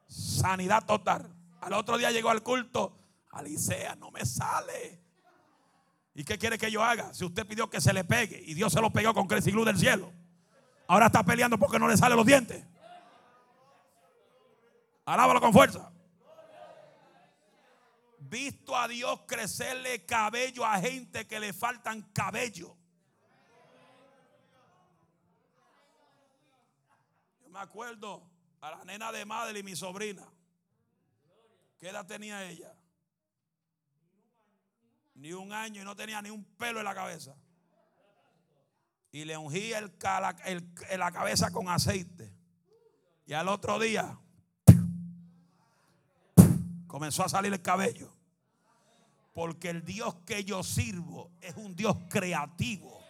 Sanidad total. Al otro día llegó al culto. Alicia, no me sale. ¿Y qué quiere que yo haga? Si usted pidió que se le pegue y Dios se lo pegó con crazy glue del cielo. Ahora está peleando porque no le salen los dientes. Alábalo con fuerza. Visto a Dios crecerle cabello a gente que le faltan cabello. Yo me acuerdo a la nena de madre y mi sobrina. ¿Qué edad tenía ella? Ni un año y no tenía ni un pelo en la cabeza. Y le ungía el, la cabeza con aceite. Y al otro día comenzó a salir el cabello. Porque el Dios que yo sirvo es un Dios creativo.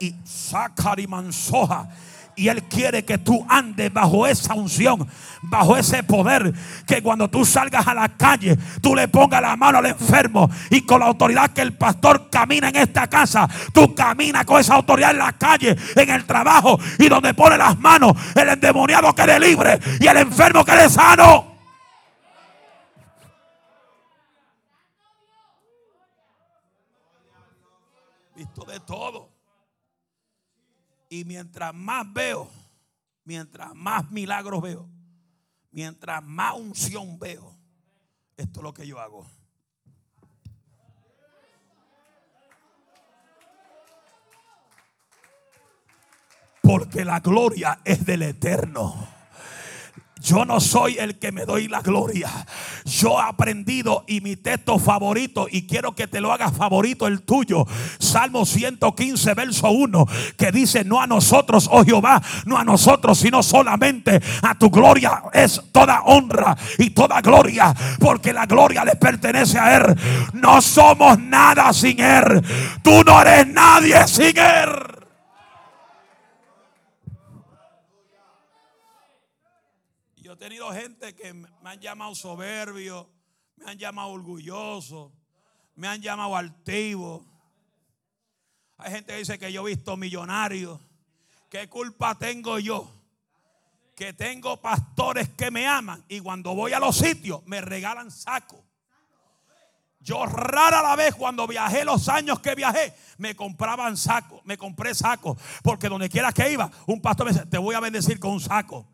Y saca y mansoja. Y Él quiere que tú andes bajo esa unción, bajo ese poder. Que cuando tú salgas a la calle, tú le pongas la mano al enfermo. Y con la autoridad que el pastor camina en esta casa, tú caminas con esa autoridad en la calle, en el trabajo. Y donde pone las manos, el endemoniado quede libre y el enfermo quede sano. Visto todo. Y mientras más veo, mientras más milagros veo, mientras más unción veo, esto es lo que yo hago. Porque la gloria es del eterno. Yo no soy el que me doy la gloria. Yo he aprendido y mi texto favorito, y quiero que te lo hagas favorito el tuyo. Salmo 115, verso 1, que dice: No a nosotros, oh Jehová, no a nosotros, sino solamente a tu gloria es toda honra y toda gloria, porque la gloria le pertenece a Él. No somos nada sin Él. Tú no eres nadie sin Él. Y Yo he tenido gente que me han llamado soberbio, me han llamado orgulloso, me han llamado altivo. Hay gente que dice que yo he visto millonarios. ¿Qué culpa tengo yo? Que tengo pastores que me aman y cuando voy a los sitios me regalan sacos. Yo rara la vez cuando viajé los años que viajé, me compraban sacos, me compré sacos, porque donde quiera que iba, un pastor me decía, te voy a bendecir con un saco.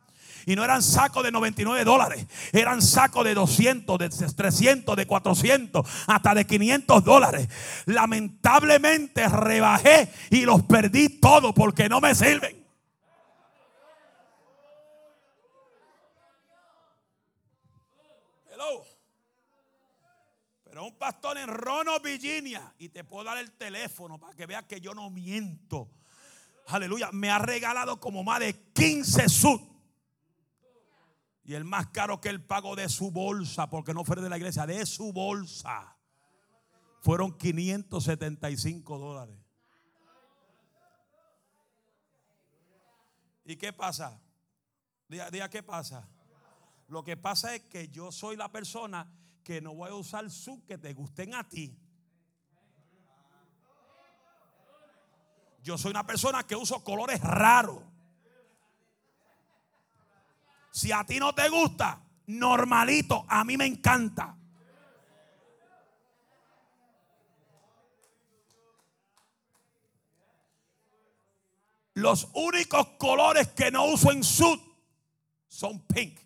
Y no eran sacos de 99 dólares, eran sacos de 200, de 300, de 400, hasta de 500 dólares. Lamentablemente rebajé y los perdí todos porque no me sirven. Pero un pastor en Rono, Virginia, y te puedo dar el teléfono para que veas que yo no miento. Aleluya, me ha regalado como más de 15 sud. Y el más caro que él pagó de su bolsa, porque no fue de la iglesia, de su bolsa, fueron 575 dólares. ¿Y qué pasa? Diga, diga, qué pasa. Lo que pasa es que yo soy la persona que no voy a usar sub que te gusten a ti. Yo soy una persona que uso colores raros. Si a ti no te gusta, normalito, a mí me encanta. Los únicos colores que no uso en sud son pink.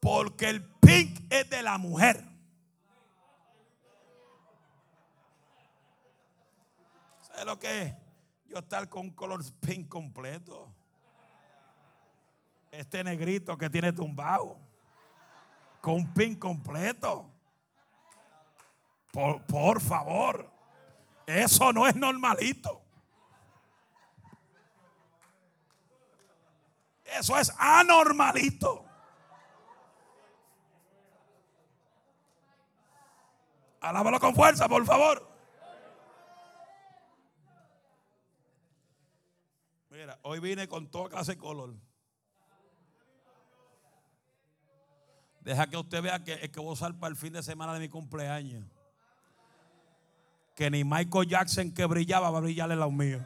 Porque el pink es de la mujer. ¿Sabes lo que es? Yo estar con un color pink completo. Este negrito que tiene tumbado. Con un pink completo. Por, por favor. Eso no es normalito. Eso es anormalito. Alábalo con fuerza, por favor. Mira, hoy vine con toda clase de color. Deja que usted vea que es que voy a usar para el fin de semana de mi cumpleaños. Que ni Michael Jackson que brillaba va a brillarle los míos.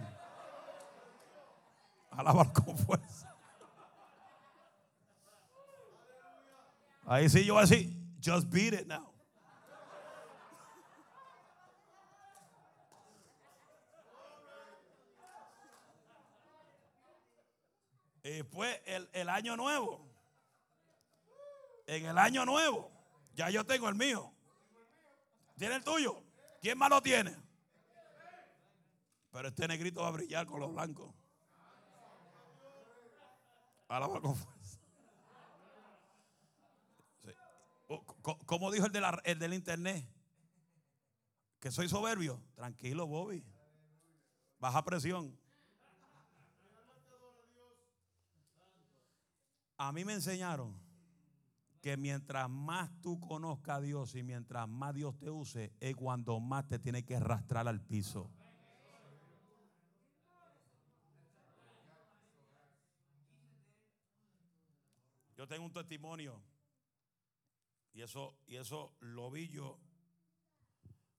Alábalo con fuerza. Ahí sí yo voy a decir, just beat it now. Y después el, el año nuevo. En el año nuevo, ya yo tengo el mío. ¿Tiene el tuyo? ¿Quién más lo tiene? Pero este negrito va a brillar con los blancos. Alaba con fuerza. Sí. Como dijo el, de el del internet, que soy soberbio. Tranquilo, Bobby. Baja presión. A mí me enseñaron que mientras más tú conozcas a Dios y mientras más Dios te use, es cuando más te tiene que arrastrar al piso. Yo tengo un testimonio y eso, y eso lo vi yo,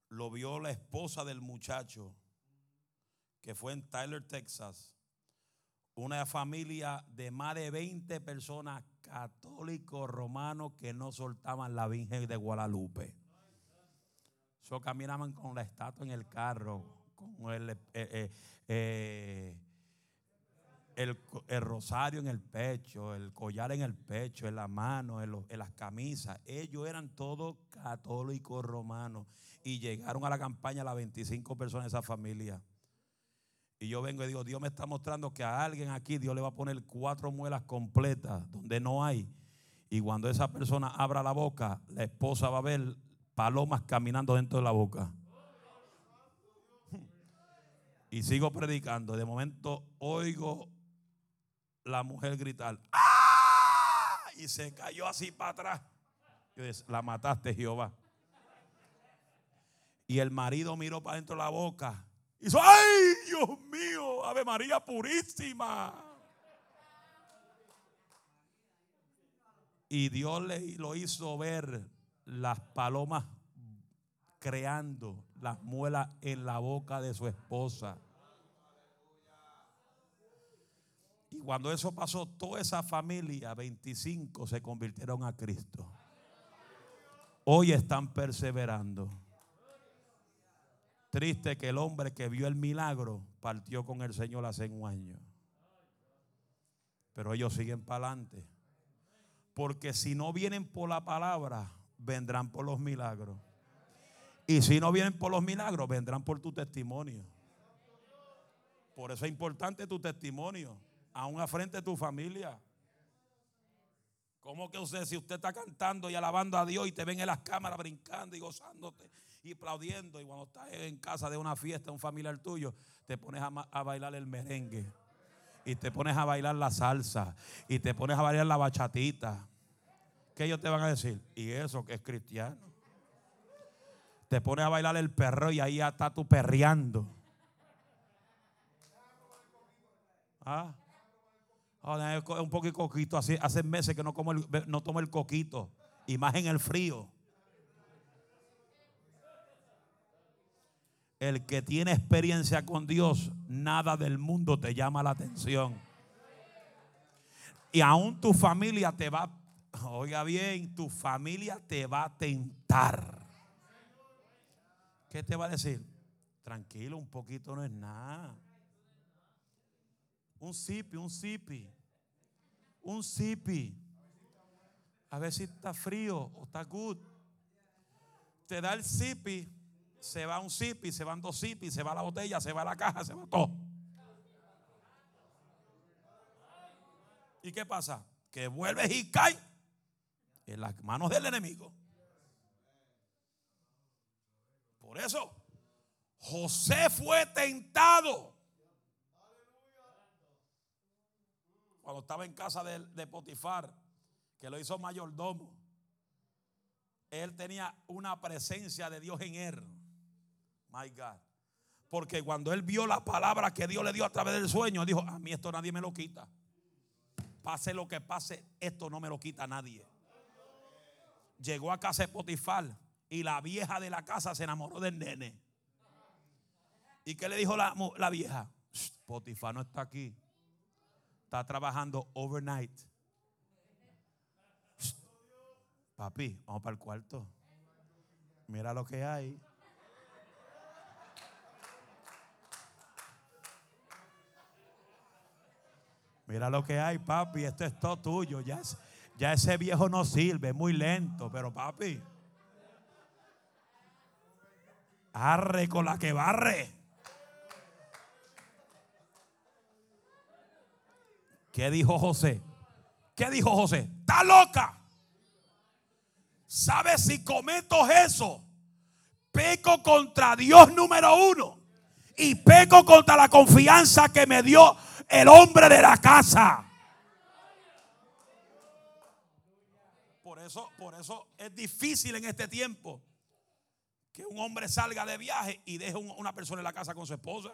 lo vio la esposa del muchacho que fue en Tyler, Texas una familia de más de 20 personas católicos romanos que no soltaban la Virgen de Guadalupe. So, caminaban con la estatua en el carro, con el, eh, eh, eh, rosario en el pecho, el collar en el pecho, en la mano, en, en las camisas. Ellos eran todos católicos romanos y llegaron a la campaña las 25 personas de esa familia. Y yo vengo y digo, Dios me está mostrando que a alguien aquí Dios le va a poner cuatro muelas completas donde no hay. Y cuando esa persona abra la boca, la esposa va a ver palomas caminando dentro de la boca. Y sigo predicando. De momento oigo la mujer gritar, ¡Ah! Y se cayó así para atrás. Yo dije, la mataste, Jehová. Y el marido miró para dentro de la boca Hizo, ay, Dios mío, Ave María purísima. Y Dios le lo hizo ver las palomas creando las muelas en la boca de su esposa. Y cuando eso pasó, toda esa familia, 25, se convirtieron a Cristo. Hoy están perseverando. Triste que el hombre que vio el milagro partió con el Señor hace un año. Pero ellos siguen para adelante. Porque si no vienen por la palabra, vendrán por los milagros. Y si no vienen por los milagros, vendrán por tu testimonio. Por eso es importante tu testimonio, aún a frente de tu familia. ¿Cómo que usted, si usted está cantando y alabando a Dios y te ven en las cámaras brincando y gozándote y aplaudiendo. Y cuando estás en casa de una fiesta, un familiar tuyo, te pones a, bailar el merengue. Y te pones a bailar la salsa. Y te pones a bailar la bachatita. ¿Qué ellos te van a decir? Y eso que es cristiano. Te pones a bailar el perro y ahí ya está tú perreando. ¿Ah? un poco de coquito. Hace, hace meses que no, como no tomo el coquito. Y más en el frío. El que tiene experiencia con Dios, nada del mundo te llama la atención. Y aún tu familia te va, oiga bien, tu familia te va a tentar. ¿Qué te va a decir? Tranquilo, un poquito no es nada. Un sipi, un sipi. Un sipi. A ver si está frío o está good. Te da el zipi, se va un zipi, se van dos zipi, se va la botella, se va la caja, se va todo. ¿Y qué pasa? Que vuelves y cae en las manos del enemigo. Por eso, José fue tentado. Cuando estaba en casa de, de Potifar, que lo hizo mayordomo, él tenía una presencia de Dios en él. My God. Porque cuando él vio la palabra que Dios le dio a través del sueño, dijo, a mí esto nadie me lo quita. Pase lo que pase, esto no me lo quita nadie. Llegó a casa de Potifar y la vieja de la casa se enamoró del nene. ¿Y qué le dijo la, la vieja? Potifar no está aquí. Está trabajando overnight. Papi, vamos para el cuarto. Mira lo que hay. Mira lo que hay, papi. Esto es todo tuyo. Ya, ya ese viejo no sirve, muy lento. Pero papi, arre con la que barre. ¿Qué dijo José? ¿Qué dijo José? Está loca. ¿Sabes si cometo eso? Peco contra Dios número uno. Y peco contra la confianza que me dio el hombre de la casa. Por eso, por eso es difícil en este tiempo que un hombre salga de viaje y deje una persona en la casa con su esposa.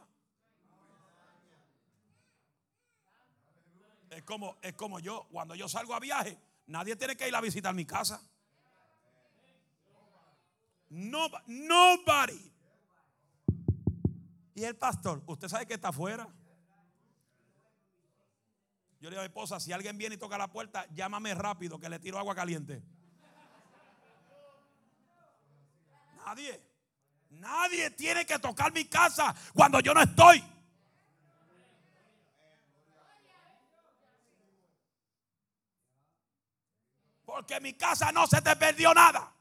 Es como, es como yo, cuando yo salgo a viaje, nadie tiene que ir a visitar mi casa. No, nobody. Y el pastor, usted sabe que está afuera. Yo le digo a mi esposa, si alguien viene y toca la puerta, llámame rápido que le tiro agua caliente. Nadie. Nadie tiene que tocar mi casa cuando yo no estoy. Porque mi casa no se te perdió nada.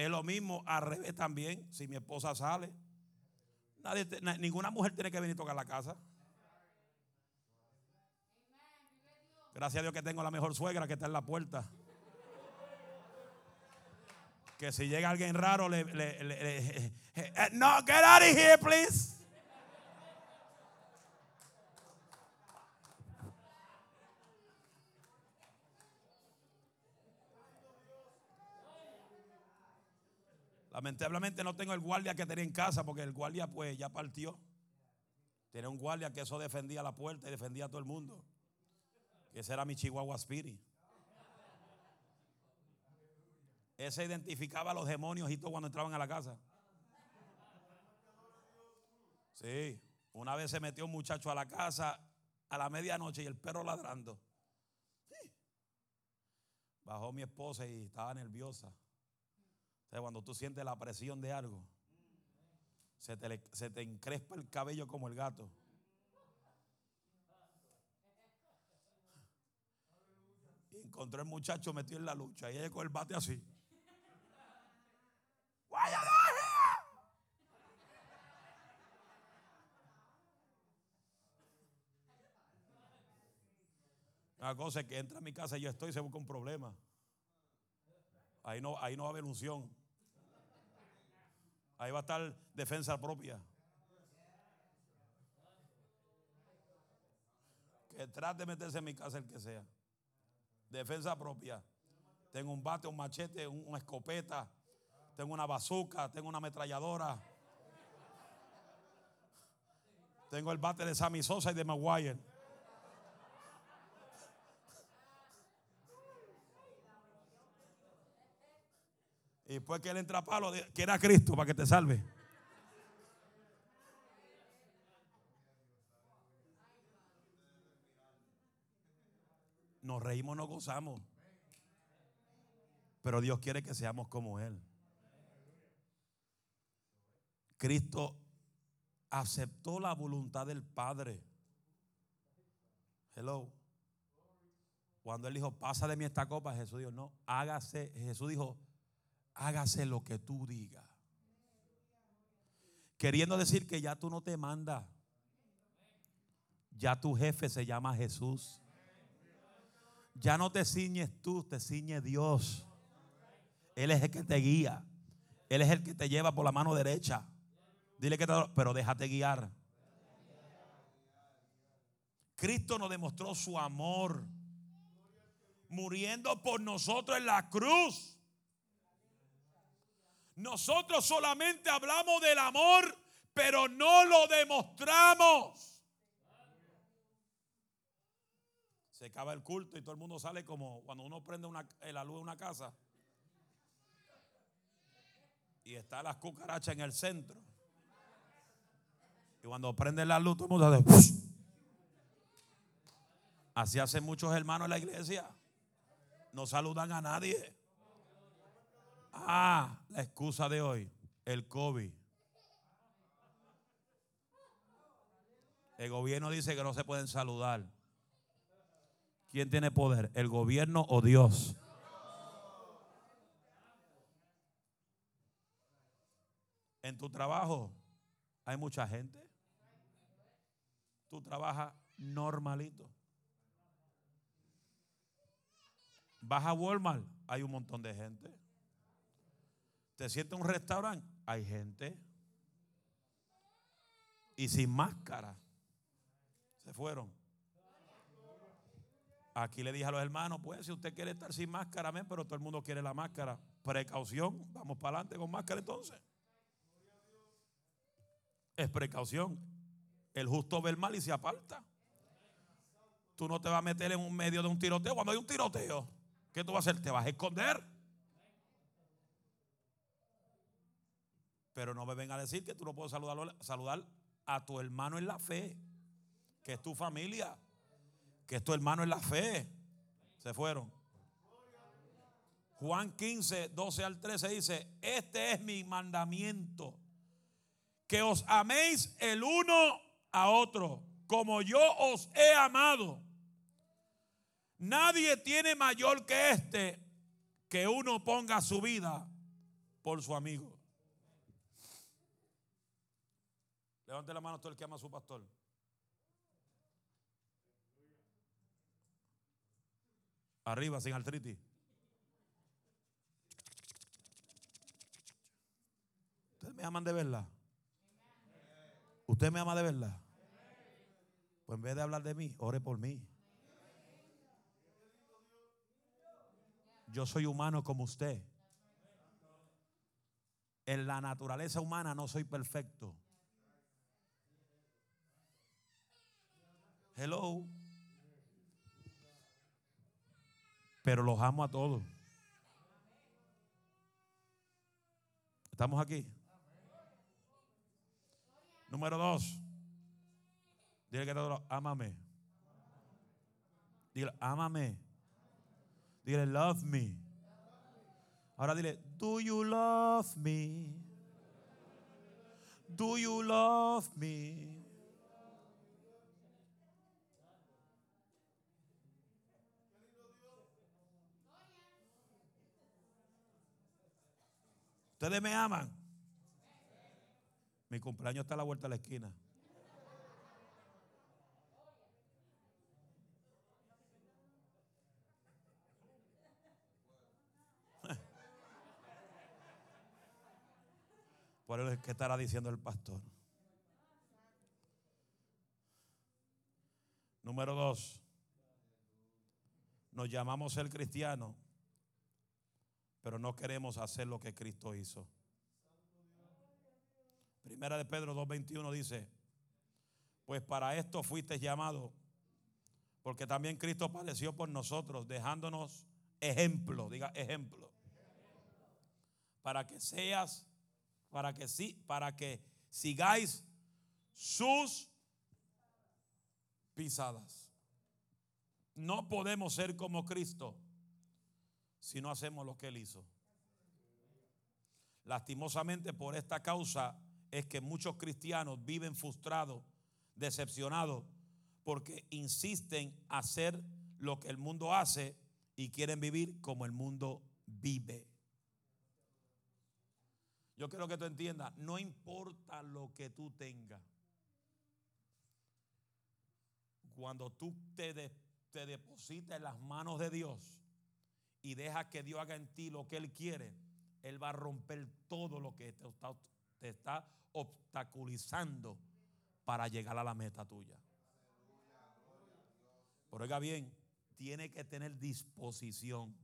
Es lo mismo al revés también. Si mi esposa sale, nadie, ninguna mujer tiene que venir a tocar la casa. Gracias a Dios que tengo la mejor suegra que está en la puerta. Que si llega alguien raro, le, le, eh, no, get out of here, please. Lamentablemente no tengo el guardia que tenía en casa porque el guardia pues ya partió. Tenía un guardia que eso defendía la puerta y defendía a todo el mundo. Ese era mi Chihuahua Spirit. Ese identificaba a los demonios y todo cuando entraban a la casa. Sí, una vez se metió un muchacho a la casa a la medianoche y el perro ladrando. Bajó mi esposa y estaba nerviosa. Cuando tú sientes la presión de algo, se te, se te encrespa el cabello como el gato. encontró el muchacho metido en la lucha y ella con el bate así. Una cosa es que entra a mi casa y yo estoy y se busca un problema. Ahí no, ahí no va a haber unción. Ahí va a estar defensa propia. Que trate de meterse en mi casa el que sea. Defensa propia. Tengo un bate, un machete, una escopeta. Tengo una bazooka, tengo una ametralladora. Tengo el bate de Sammy Sosa y de Maguire. Y después que él entra a palo, quiera a Cristo para que te salve. Nos reímos, nos gozamos. Pero Dios quiere que seamos como Él. Cristo aceptó la voluntad del Padre. Hello. Cuando él dijo, pasa de mí esta copa, Jesús dijo, no, hágase. Jesús dijo, hágase lo que tú digas. Queriendo decir que ya tú no te mandas. Ya tu jefe se llama Jesús. Ya no te ciñes tú, te ciñe Dios. Él es el que te guía. Él es el que te lleva por la mano derecha. Dile que te, pero déjate guiar. Cristo nos demostró su amor muriendo por nosotros en la cruz. Nosotros solamente hablamos del amor, pero no lo demostramos. Se acaba el culto y todo el mundo sale como cuando uno prende una, la luz de una casa y está las cucarachas en el centro. Y cuando prende la luz, todo el mundo hace. Así hacen muchos hermanos en la iglesia. No saludan a nadie. Ah, excusa de hoy, el COVID. El gobierno dice que no se pueden saludar. ¿Quién tiene poder? ¿El gobierno o Dios? En tu trabajo hay mucha gente. Tú trabajas normalito. Vas a Walmart, hay un montón de gente. Te sientes en un restaurante, hay gente. Y sin máscara. Se fueron. Aquí le dije a los hermanos, pues si usted quiere estar sin máscara, amén, pero todo el mundo quiere la máscara. Precaución, vamos para adelante con máscara entonces. Es precaución. El justo ve el mal y se aparta. Tú no te vas a meter en un medio de un tiroteo. Cuando hay un tiroteo, ¿qué tú vas a hacer? ¿Te vas a esconder? Pero no me venga a decir que tú no puedes saludar, saludar a tu hermano en la fe, que es tu familia, que es tu hermano en la fe. Se fueron. Juan 15, 12 al 13 dice, este es mi mandamiento que os améis el uno a otro, como yo os he amado. Nadie tiene mayor que este que uno ponga su vida por su amigo. Levante la mano todo el que ama a su pastor. Arriba, sin artritis. Ustedes me aman de verdad. ¿Usted me ama de verdad? Pues en vez de hablar de mí, ore por mí. Yo soy humano como usted. En la naturaleza humana no soy perfecto. Hello. Pero los amo a todos. ¿Estamos aquí? Número dos. Dile que todo, ámame. Dile, ámame. Dile, love me. Ahora dile, do you love me? Do you love me? ¿Ustedes me aman? Mi cumpleaños está a la vuelta de la esquina. Por eso es que estará diciendo el pastor. Número dos. Nos llamamos ser cristianos, pero no queremos hacer lo que Cristo hizo. Primera de Pedro 2.21 dice, pues para esto fuiste llamado, porque también Cristo padeció por nosotros, dejándonos ejemplo, diga ejemplo, para que seas, para que sí, para que sigáis sus pisadas. No podemos ser como Cristo si no hacemos lo que Él hizo. Lastimosamente por esta causa es que muchos cristianos viven frustrados, decepcionados, porque insisten hacer lo que el mundo hace y quieren vivir como el mundo vive. Yo quiero que tú entiendas, no importa lo que tú tengas. Cuando tú te, te depositas en las manos de Dios y dejas que Dios haga en ti lo que Él quiere, Él va a romper todo lo que te está, te está obstaculizando para llegar a la meta tuya. Pero oiga bien, tiene que tener disposición.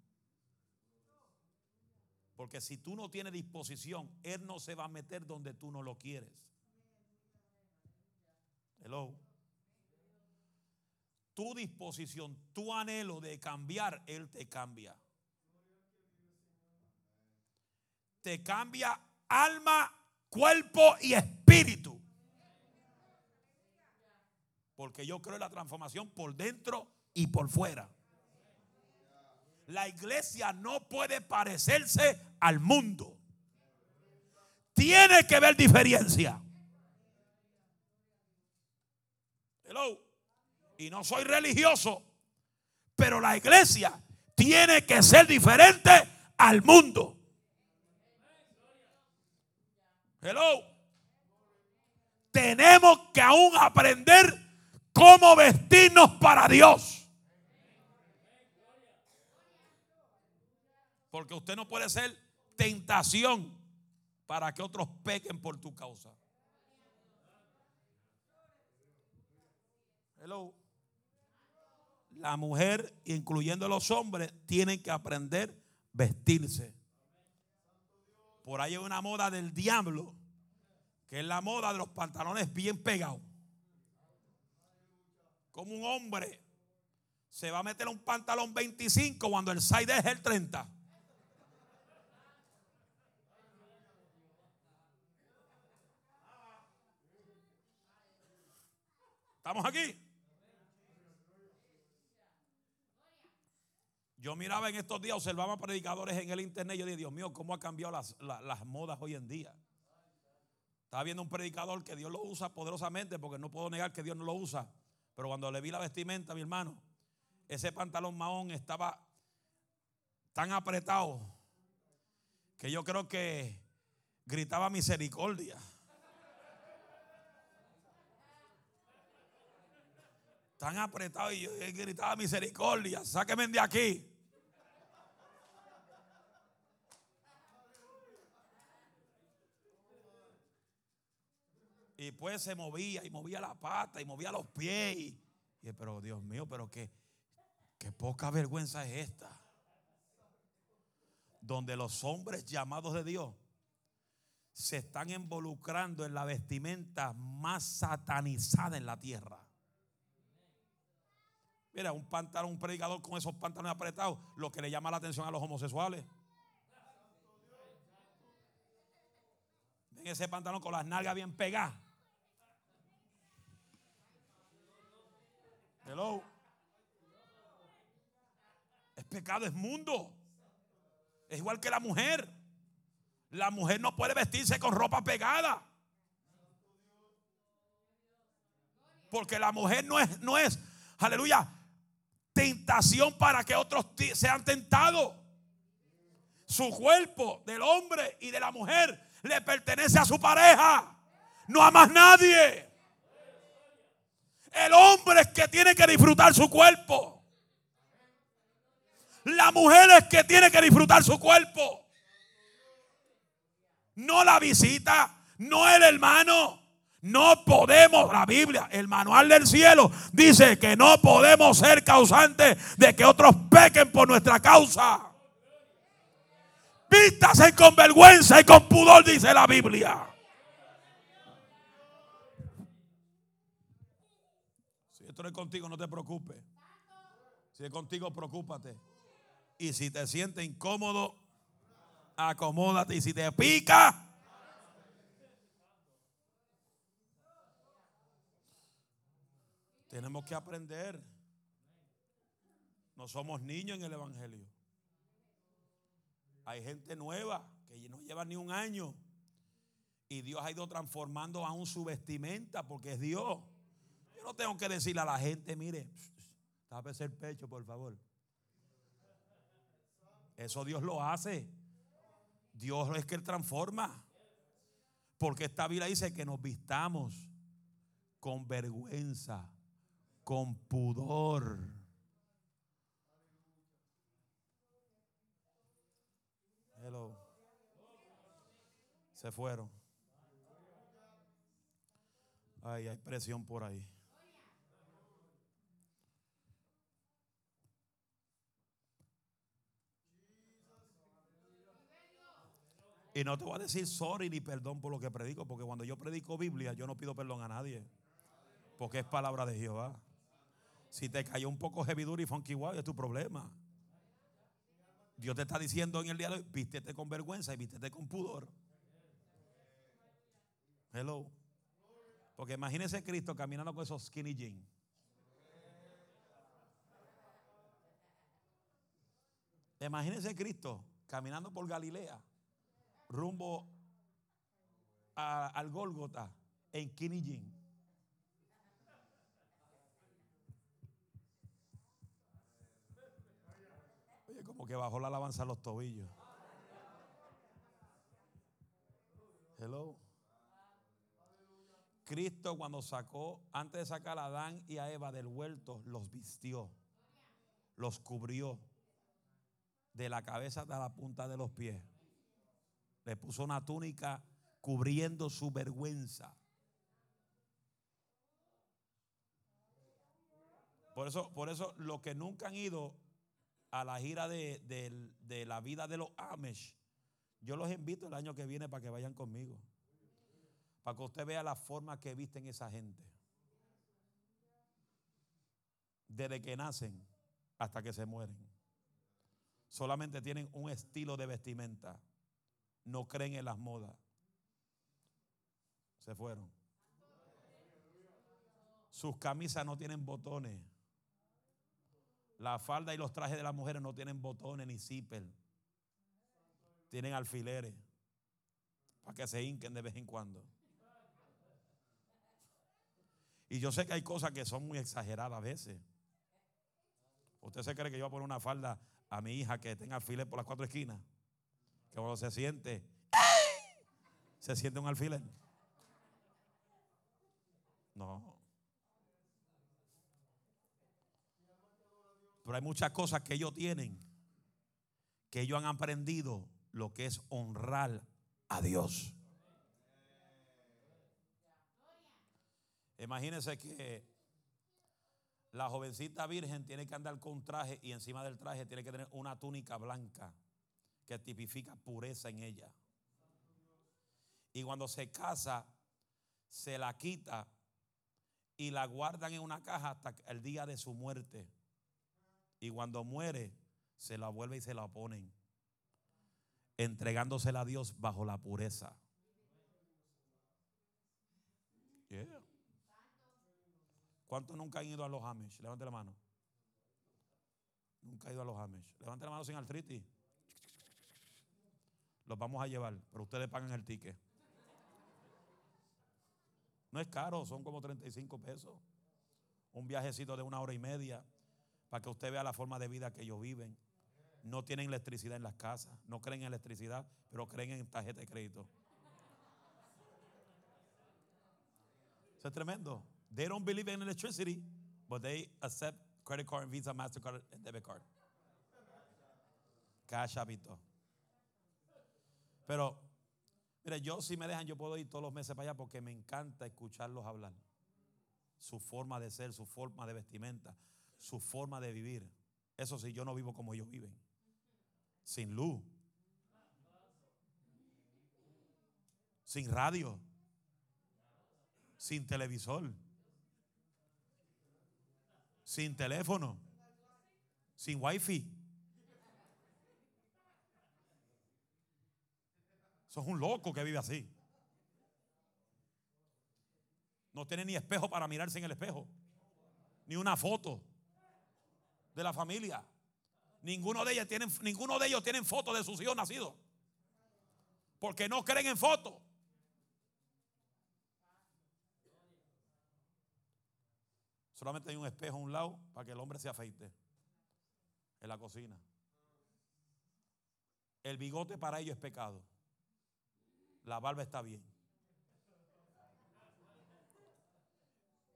Porque si tú no tienes disposición, Él no se va a meter donde tú no lo quieres. Hello. Tu disposición, tu anhelo de cambiar, Él te cambia. Te cambia alma, cuerpo y espíritu. Porque yo creo en la transformación por dentro y por fuera. La iglesia no puede parecerse al mundo. Tiene que ver diferencia. Hello. Y no soy religioso, pero la iglesia tiene que ser diferente al mundo. Hello. Tenemos que aún aprender cómo vestirnos para Dios. Porque usted no puede ser tentación para que otros pequen por tu causa. Hello. La mujer, incluyendo los hombres, tienen que aprender vestirse. Por ahí hay una moda del diablo, que es la moda de los pantalones bien pegados. Como un hombre se va a meter un pantalón 25 cuando el side es el 30. ¿Estamos aquí? Yo miraba en estos días, observaba predicadores en el internet. Yo dije, Dios mío, ¿cómo ha cambiado las, las modas hoy en día? Estaba viendo un predicador que Dios lo usa poderosamente, porque no puedo negar que Dios no lo usa. Pero cuando le vi la vestimenta, mi hermano, ese pantalón mahón estaba tan apretado que yo creo que gritaba misericordia. Tan apretado y yo gritaba misericordia, sáquenme de aquí. Y pues se movía y movía la pata y movía los pies. Y, pero Dios mío, pero qué, qué poca vergüenza es esta. Donde los hombres llamados de Dios se están involucrando en la vestimenta más satanizada en la tierra. Mira, un pantalón, un predicador con esos pantalones apretados, lo que le llama la atención a los homosexuales. Ven ese pantalón con las nalgas bien pegadas. Hello. Es pecado, es mundo. Es igual que la mujer. La mujer no puede vestirse con ropa pegada. Porque la mujer no es, no es, aleluya, tentación para que otros sean tentados. Su cuerpo del hombre y de la mujer le pertenece a su pareja, no a más nadie. El hombre es que tiene que disfrutar su cuerpo. La mujer es que tiene que disfrutar su cuerpo. No la visita, no el hermano. No podemos, la Biblia, el manual del cielo dice que no podemos ser causantes de que otros pequen por nuestra causa. Vístase con vergüenza y con pudor, dice la Biblia. Esto es contigo, no te preocupes. Si es contigo, preocúpate. Y si te sientes incómodo, acomódate. Y si te pica, Tenemos que aprender. No somos niños en el Evangelio. Hay gente nueva que no lleva ni un año Y Dios ha ido transformando aún su vestimenta porque es Dios. No tengo que decirle a la gente, mire, tápese el pecho, por favor. Eso Dios lo hace. Dios es que Él transforma. Porque esta Biblia dice que nos vistamos con vergüenza, con pudor. Se fueron. Ay, hay presión por ahí. Y no te voy a decir sorry ni perdón por lo que predico, porque cuando yo predico Biblia, yo no pido perdón a nadie. Porque es palabra de Jehová. Si te cayó un poco heavy y funky wow, es tu problema. Dios te está diciendo en el día de hoy, vístete con vergüenza y vístete con pudor. Hello. Porque imagínese Cristo caminando con esos skinny jeans. Imagínese Cristo caminando por Galilea rumbo al Gólgota en Kinijin. Oye, como que bajó la alabanza a los tobillos. Hello. Cristo cuando sacó, antes de sacar a Adán y a Eva del huerto, los vistió, los cubrió de la cabeza hasta la punta de los pies. Le puso una túnica cubriendo su vergüenza. Por eso, por eso los que nunca han ido a la gira de, de, la vida de los Amish, yo los invito el año que viene para que vayan conmigo. Para que usted vea la forma que visten esa gente. Desde que nacen hasta que se mueren. Solamente tienen un estilo de vestimenta no creen en las modas. Se fueron. Sus camisas no tienen botones. La falda y los trajes de las mujeres no tienen botones ni zipper. Tienen alfileres para que se hinquen de vez en cuando. Y yo sé que hay cosas que son muy exageradas a veces. ¿Usted se cree que yo voy a poner una falda a mi hija que tenga alfiler por las cuatro esquinas? Que se siente, se siente un alfiler. No. Pero hay muchas cosas que ellos tienen, que ellos han aprendido lo que es honrar a Dios. Imagínense que la jovencita virgen tiene que andar con traje y encima del traje tiene que tener una túnica blanca que tipifica pureza en ella. Y cuando se casa, se la quita y la guardan en una caja hasta el día de su muerte. Y cuando muere, se la vuelve y se la ponen, entregándosela a Dios bajo la pureza. ¿Cuántos nunca han ido a los Amish? Levante la mano. Nunca ha ido a los Amish. Levante la mano sin artritis los vamos a llevar, pero ustedes pagan el ticket. No es caro, son como 35 pesos. Un viajecito de una hora y media para que usted vea la forma de vida que ellos viven. No tienen electricidad en las casas, no creen en electricidad, pero creen en tarjeta de crédito. Eso es tremendo. They don't believe in electricity, but they accept credit card, Visa, Mastercard, and debit card. Cash habito. Pero, mire, yo si me dejan, yo puedo ir todos los meses para allá porque me encanta escucharlos hablar. Su forma de ser, su forma de vestimenta, su forma de vivir. Eso sí, yo no vivo como ellos viven. Sin luz. Sin radio. Sin televisor. Sin teléfono. Sin wifi. Es un loco que vive así. No tiene ni espejo para mirarse en el espejo. Ni una foto de la familia. Ninguno de, tienen, ninguno de ellos tienen foto de sus hijos nacidos. Porque no creen en fotos. Solamente hay un espejo a un lado para que el hombre se afeite en la cocina. El bigote para ellos es pecado. La barba está bien.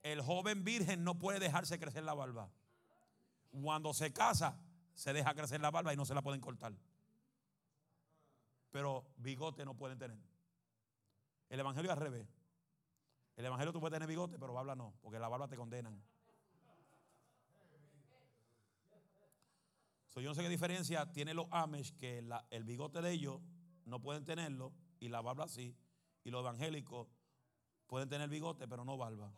El joven virgen no puede dejarse crecer la barba. Cuando se casa, se deja crecer la barba y no se la pueden cortar. Pero bigote no pueden tener. El evangelio es al revés. El evangelio tú puedes tener bigote, pero barba no, porque la barba te condenan. yo no sé qué diferencia tiene los Amish que el bigote de ellos no pueden tenerlo y la barba sí. Y los evangélicos pueden tener bigote, pero no barba.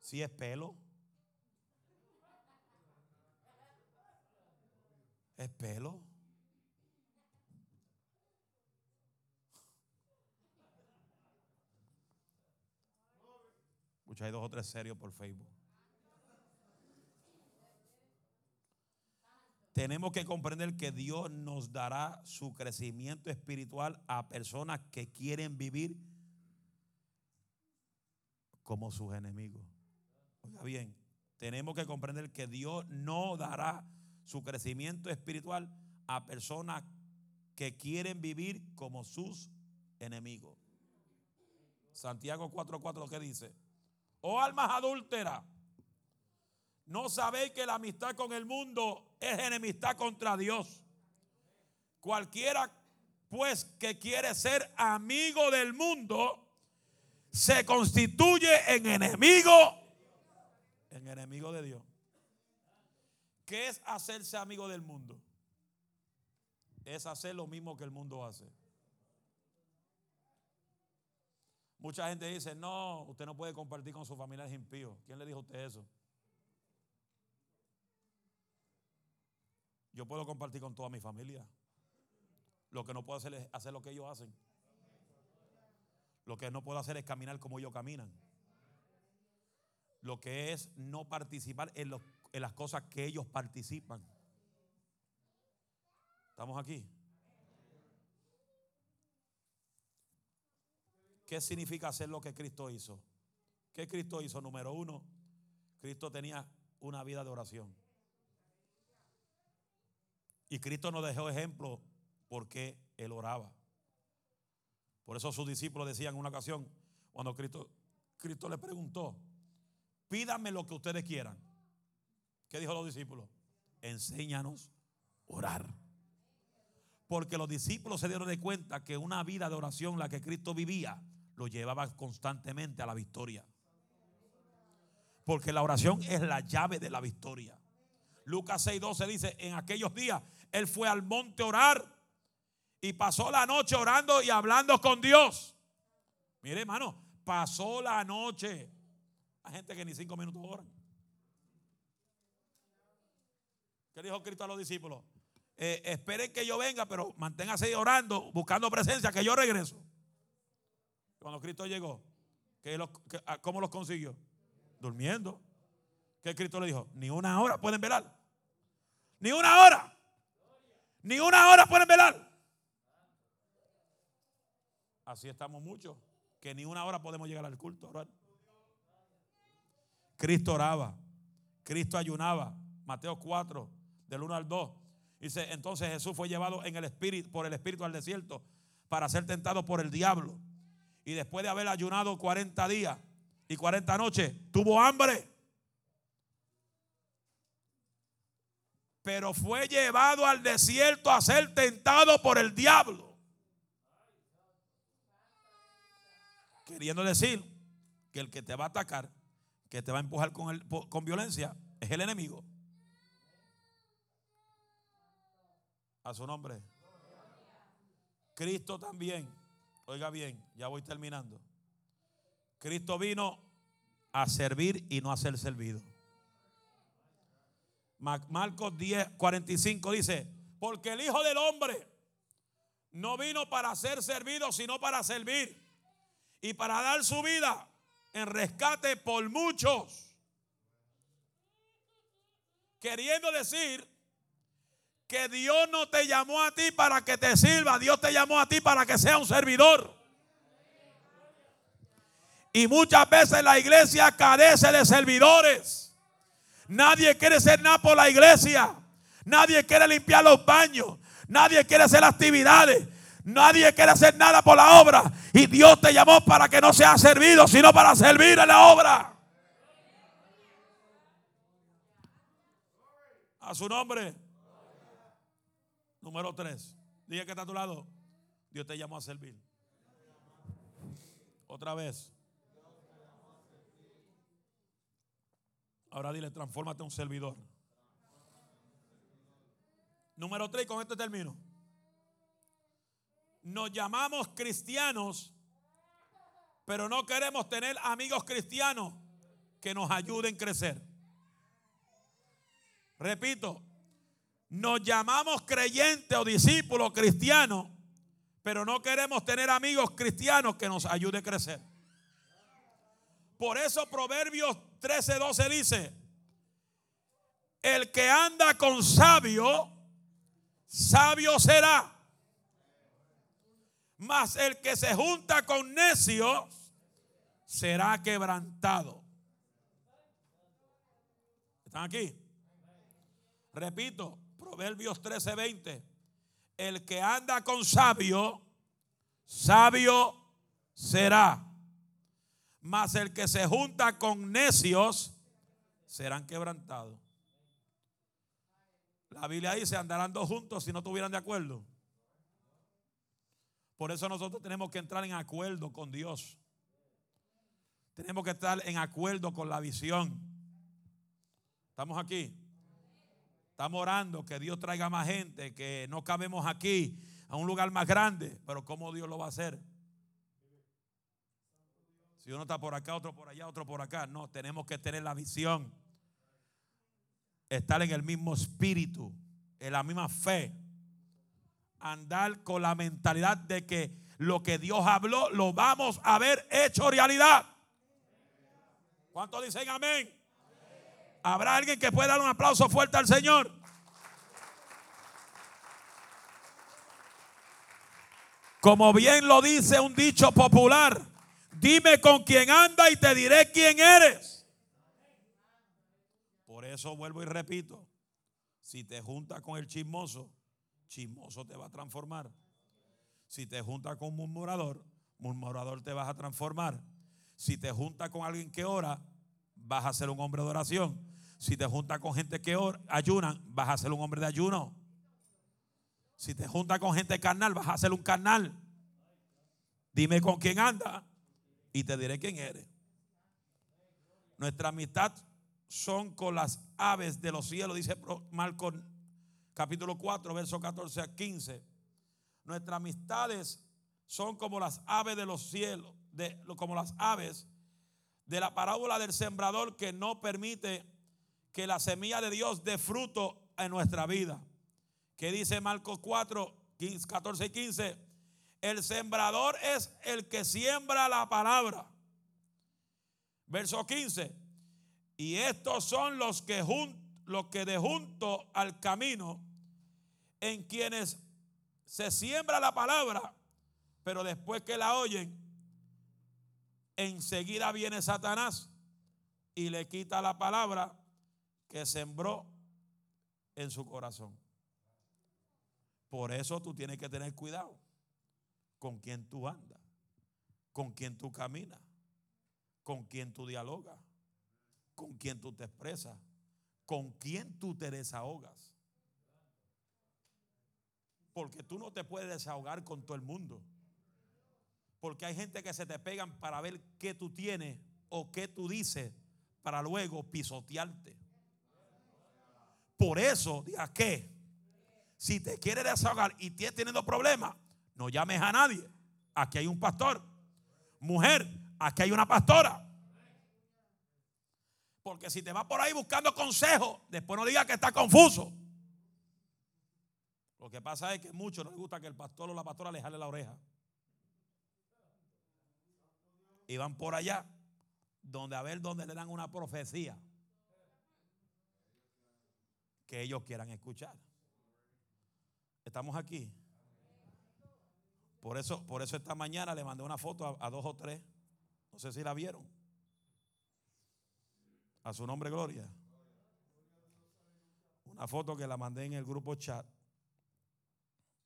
Si es pelo. Es pelo. Muchos hay dos o tres serios por Facebook. Tenemos que comprender que Dios nos dará su crecimiento espiritual a personas que quieren vivir como sus enemigos. Oiga bien, tenemos que comprender que Dios no dará su crecimiento espiritual a personas que quieren vivir como sus enemigos. Santiago 4:4 que dice, oh almas adúlteras, no sabéis que la amistad con el mundo es enemistad contra Dios. Cualquiera pues que quiere ser amigo del mundo se constituye en enemigo en enemigo de Dios. ¿Qué es hacerse amigo del mundo? Es hacer lo mismo que el mundo hace. Mucha gente dice, no, usted no puede compartir con sus familiares impíos. ¿Quién le dijo a usted eso? Yo puedo compartir con toda mi familia. Lo que no puedo hacer es hacer lo que ellos hacen. Lo que no puedo hacer es caminar como ellos caminan. Lo que es no participar en, las cosas que ellos participan. ¿Estamos aquí? ¿Qué significa hacer lo que Cristo hizo? ¿Qué Cristo hizo? Número uno, Cristo tenía una vida de oración. Y Cristo nos dejó ejemplo porque Él oraba. Por eso sus discípulos decían en una ocasión, cuando Cristo, Cristo le preguntó, pídame lo que ustedes quieran. ¿Qué dijo los discípulos? Enséñanos orar. Porque los discípulos se dieron de cuenta que una vida de oración, la que Cristo vivía, lo llevaba constantemente a la victoria. Porque la oración es la llave de la victoria. Lucas 6:12 dice, en aquellos días él fue al monte a orar y pasó la noche orando y hablando con Dios. Mire, hermano, pasó la noche. Hay gente que ni cinco minutos oran. ¿Qué dijo Cristo a los discípulos? Eh, esperen que yo venga, pero manténgase orando, buscando presencia, que yo regreso. Cuando Cristo llegó, ah, ¿cómo los consiguió? Durmiendo. ¿Qué Cristo le dijo? Ni una hora pueden velar. Ni una hora. Ni una hora pueden velar. Así estamos muchos. Que ni una hora podemos llegar al culto. Cristo oraba. Cristo ayunaba. Mateo 4, del 1 al 2. Dice, entonces Jesús fue llevado en el espíritu, por el espíritu al desierto para ser tentado por el diablo. Y después de haber ayunado 40 días y 40 noches, tuvo hambre. Pero fue llevado al desierto a ser tentado por el diablo. Queriendo decir que el que te va a atacar, que te va a empujar con, con violencia, es el enemigo. A su nombre. Cristo también, oiga bien, ya voy terminando. Cristo vino a servir y no a ser servido. Marcos 10, 45 dice, porque el Hijo del Hombre no vino para ser servido, sino para servir y para dar su vida en rescate por muchos. Queriendo decir que Dios no te llamó a ti para que te sirva, Dios te llamó a ti para que sea un servidor. Y muchas veces la iglesia carece de servidores. Nadie quiere ser nada por la iglesia. Nadie quiere limpiar los baños. Nadie quiere hacer actividades. Nadie quiere hacer nada por la obra. Y Dios te llamó para que no seas servido, sino para servir en la obra. A su nombre. Número tres. Dije que está a tu lado. Dios te llamó a servir. Otra vez. Ahora dile, transfórmate un servidor. Número tres, con este término. Nos llamamos cristianos, pero no queremos tener amigos cristianos que nos ayuden a crecer. Repito, nos llamamos creyentes o discípulos cristianos, pero no queremos tener amigos cristianos que nos ayuden a crecer. Por eso Proverbios 13, 12 dice, el que anda con sabio, sabio será. Mas el que se junta con necios será quebrantado. ¿Están aquí? Repito, Proverbios 13:20. El que anda con sabio, sabio será. Mas el que se junta con necios, serán quebrantados. La Biblia dice, andarán dos juntos si no estuvieran de acuerdo. Por eso nosotros tenemos que entrar en acuerdo con Dios. Tenemos que estar en acuerdo con la visión. ¿Estamos aquí? Estamos orando que Dios traiga más gente, que no cabemos aquí a un lugar más grande, pero ¿cómo Dios lo va a hacer? Si uno está por acá, otro por allá, otro por acá. No, tenemos que tener la visión. Estar en el mismo espíritu, en la misma fe. Andar con la mentalidad de que lo que Dios habló lo vamos a ver hecho realidad. ¿Cuántos dicen amén? ¿Habrá alguien que pueda dar un aplauso fuerte al Señor? Como bien lo dice un dicho popular, dime con quién anda y te diré quién eres. Por eso vuelvo y repito, si te juntas con el chismoso, chismoso te va a transformar. Si te juntas con un murmurador, murmurador te vas a transformar. Si te juntas con alguien que ora, vas a ser un hombre de oración. Si te juntas con gente que ayunan, vas a ser un hombre de ayuno. Si te juntas con gente carnal, vas a ser un carnal. Dime con quién anda y te diré quién eres. Nuestra amistad son con las aves de los cielos, dice Marcos capítulo 4, verso 14 a 15. Nuestras amistades son como las aves de los cielos, de, como las aves de la parábola del sembrador que no permite que la semilla de Dios dé fruto en nuestra vida. Que dice Marcos 4, 14 y 15. El sembrador es el que siembra la palabra. Verso 15. Y estos son los que, los que de junto al camino, en quienes se siembra la palabra, pero después que la oyen, enseguida viene Satanás y le quita la palabra que sembró en su corazón. Por eso tú tienes que tener cuidado con quien tú andas, con quien tú caminas, con quien tú dialogas, con quien tú te expresas, con quien tú te desahogas. Porque tú no te puedes desahogar con todo el mundo. Porque hay gente que se te pegan para ver qué tú tienes o qué tú dices para luego pisotearte. Por eso, diga que si te quieres desahogar y tienes teniendo problemas, no llames a nadie. Aquí hay un pastor. Mujer, aquí hay una pastora. Porque si te vas por ahí buscando consejo, después no digas que está confuso. Lo que pasa es que muchos no les gusta que el pastor o la pastora le jale la oreja. Y van por allá, donde a ver dónde le dan una profecía que ellos quieran escuchar. Estamos aquí. Por eso, por eso esta mañana le mandé una foto a, dos o tres. No sé si la vieron. A su nombre, gloria. Una foto que la mandé en el grupo chat.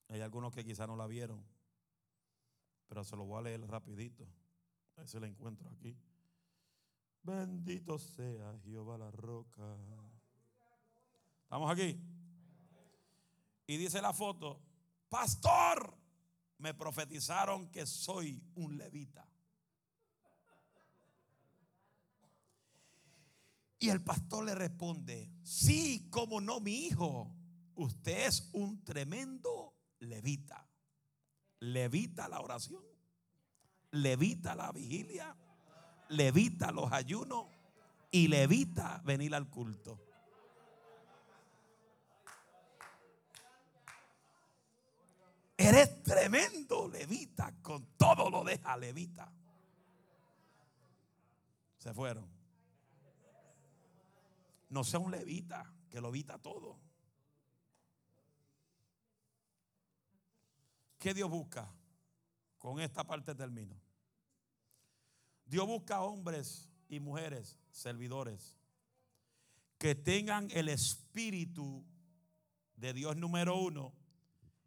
Hay algunos que quizá no la vieron. Pero se lo voy a leer rapidito. A ver si la encuentro aquí. Bendito sea Jehová la roca. ¿Estamos aquí? Y dice la foto, pastor, me profetizaron que soy un levita. Y el pastor le responde, sí, como no, mi hijo, usted es un tremendo levita. Levita la oración, levita la vigilia, levita los ayunos y levita venir al culto. Eres tremendo levita, con todo lo deja levita. Se fueron. No sea un levita que lo evita todo. ¿Qué Dios busca? Con esta parte termino. Dios busca hombres y mujeres, servidores, que tengan el espíritu de Dios número uno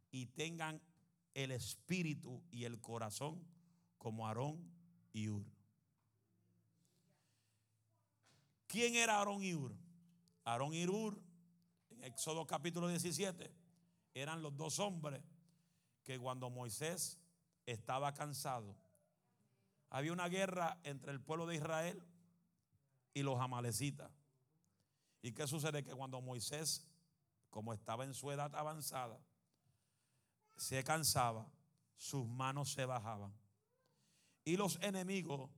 y tengan el espíritu y el corazón como Aarón y Ur. ¿Quién era Aarón y Ur? Aarón y Ur, en Éxodo capítulo 17, eran los dos hombres que cuando Moisés estaba cansado, había una guerra entre el pueblo de Israel y los amalecitas. ¿Y qué sucede? Que cuando Moisés, como estaba en su edad avanzada, se cansaba, sus manos se bajaban. Y los enemigos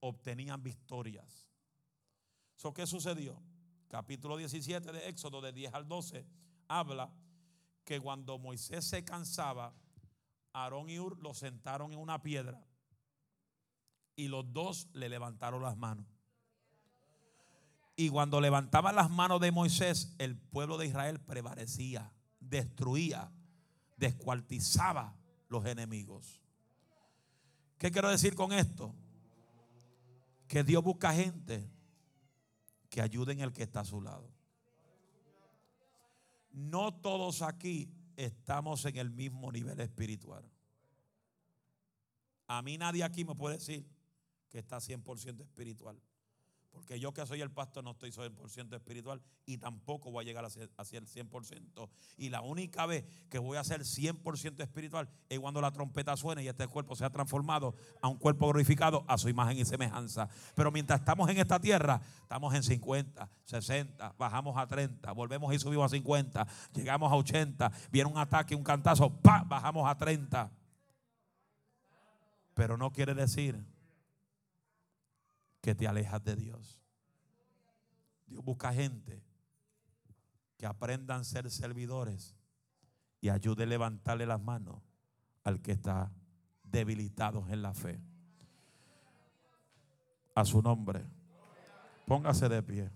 obtenían victorias. So, ¿Qué sucedió? Capítulo 17 de Éxodo, de 10 al 12, habla que cuando Moisés se cansaba, Aarón y Ur lo sentaron en una piedra y los dos le levantaron las manos. Y cuando levantaban las manos de Moisés, el pueblo de Israel prevalecía, destruía descuartizaba los enemigos. ¿Qué quiero decir con esto? Que Dios busca gente que ayuden al que está a su lado. No todos aquí estamos en el mismo nivel espiritual. A mí nadie aquí me puede decir que está 100% espiritual. Porque yo que soy el pastor no estoy 100% espiritual y tampoco voy a llegar a ser, el 100%. Y la única vez que voy a ser 100% espiritual es cuando la trompeta suene y este cuerpo sea transformado a un cuerpo glorificado a su imagen y semejanza. Pero mientras estamos en esta tierra, estamos en 50, 60, bajamos a 30, volvemos y subimos a 50, llegamos a 80, viene un ataque, un cantazo, ¡pa! bajamos a 30. Pero no quiere decir que te alejas de Dios. Dios busca gente que aprendan a ser servidores y ayude a levantarle las manos al que está debilitado en la fe. A su nombre. Póngase de pie.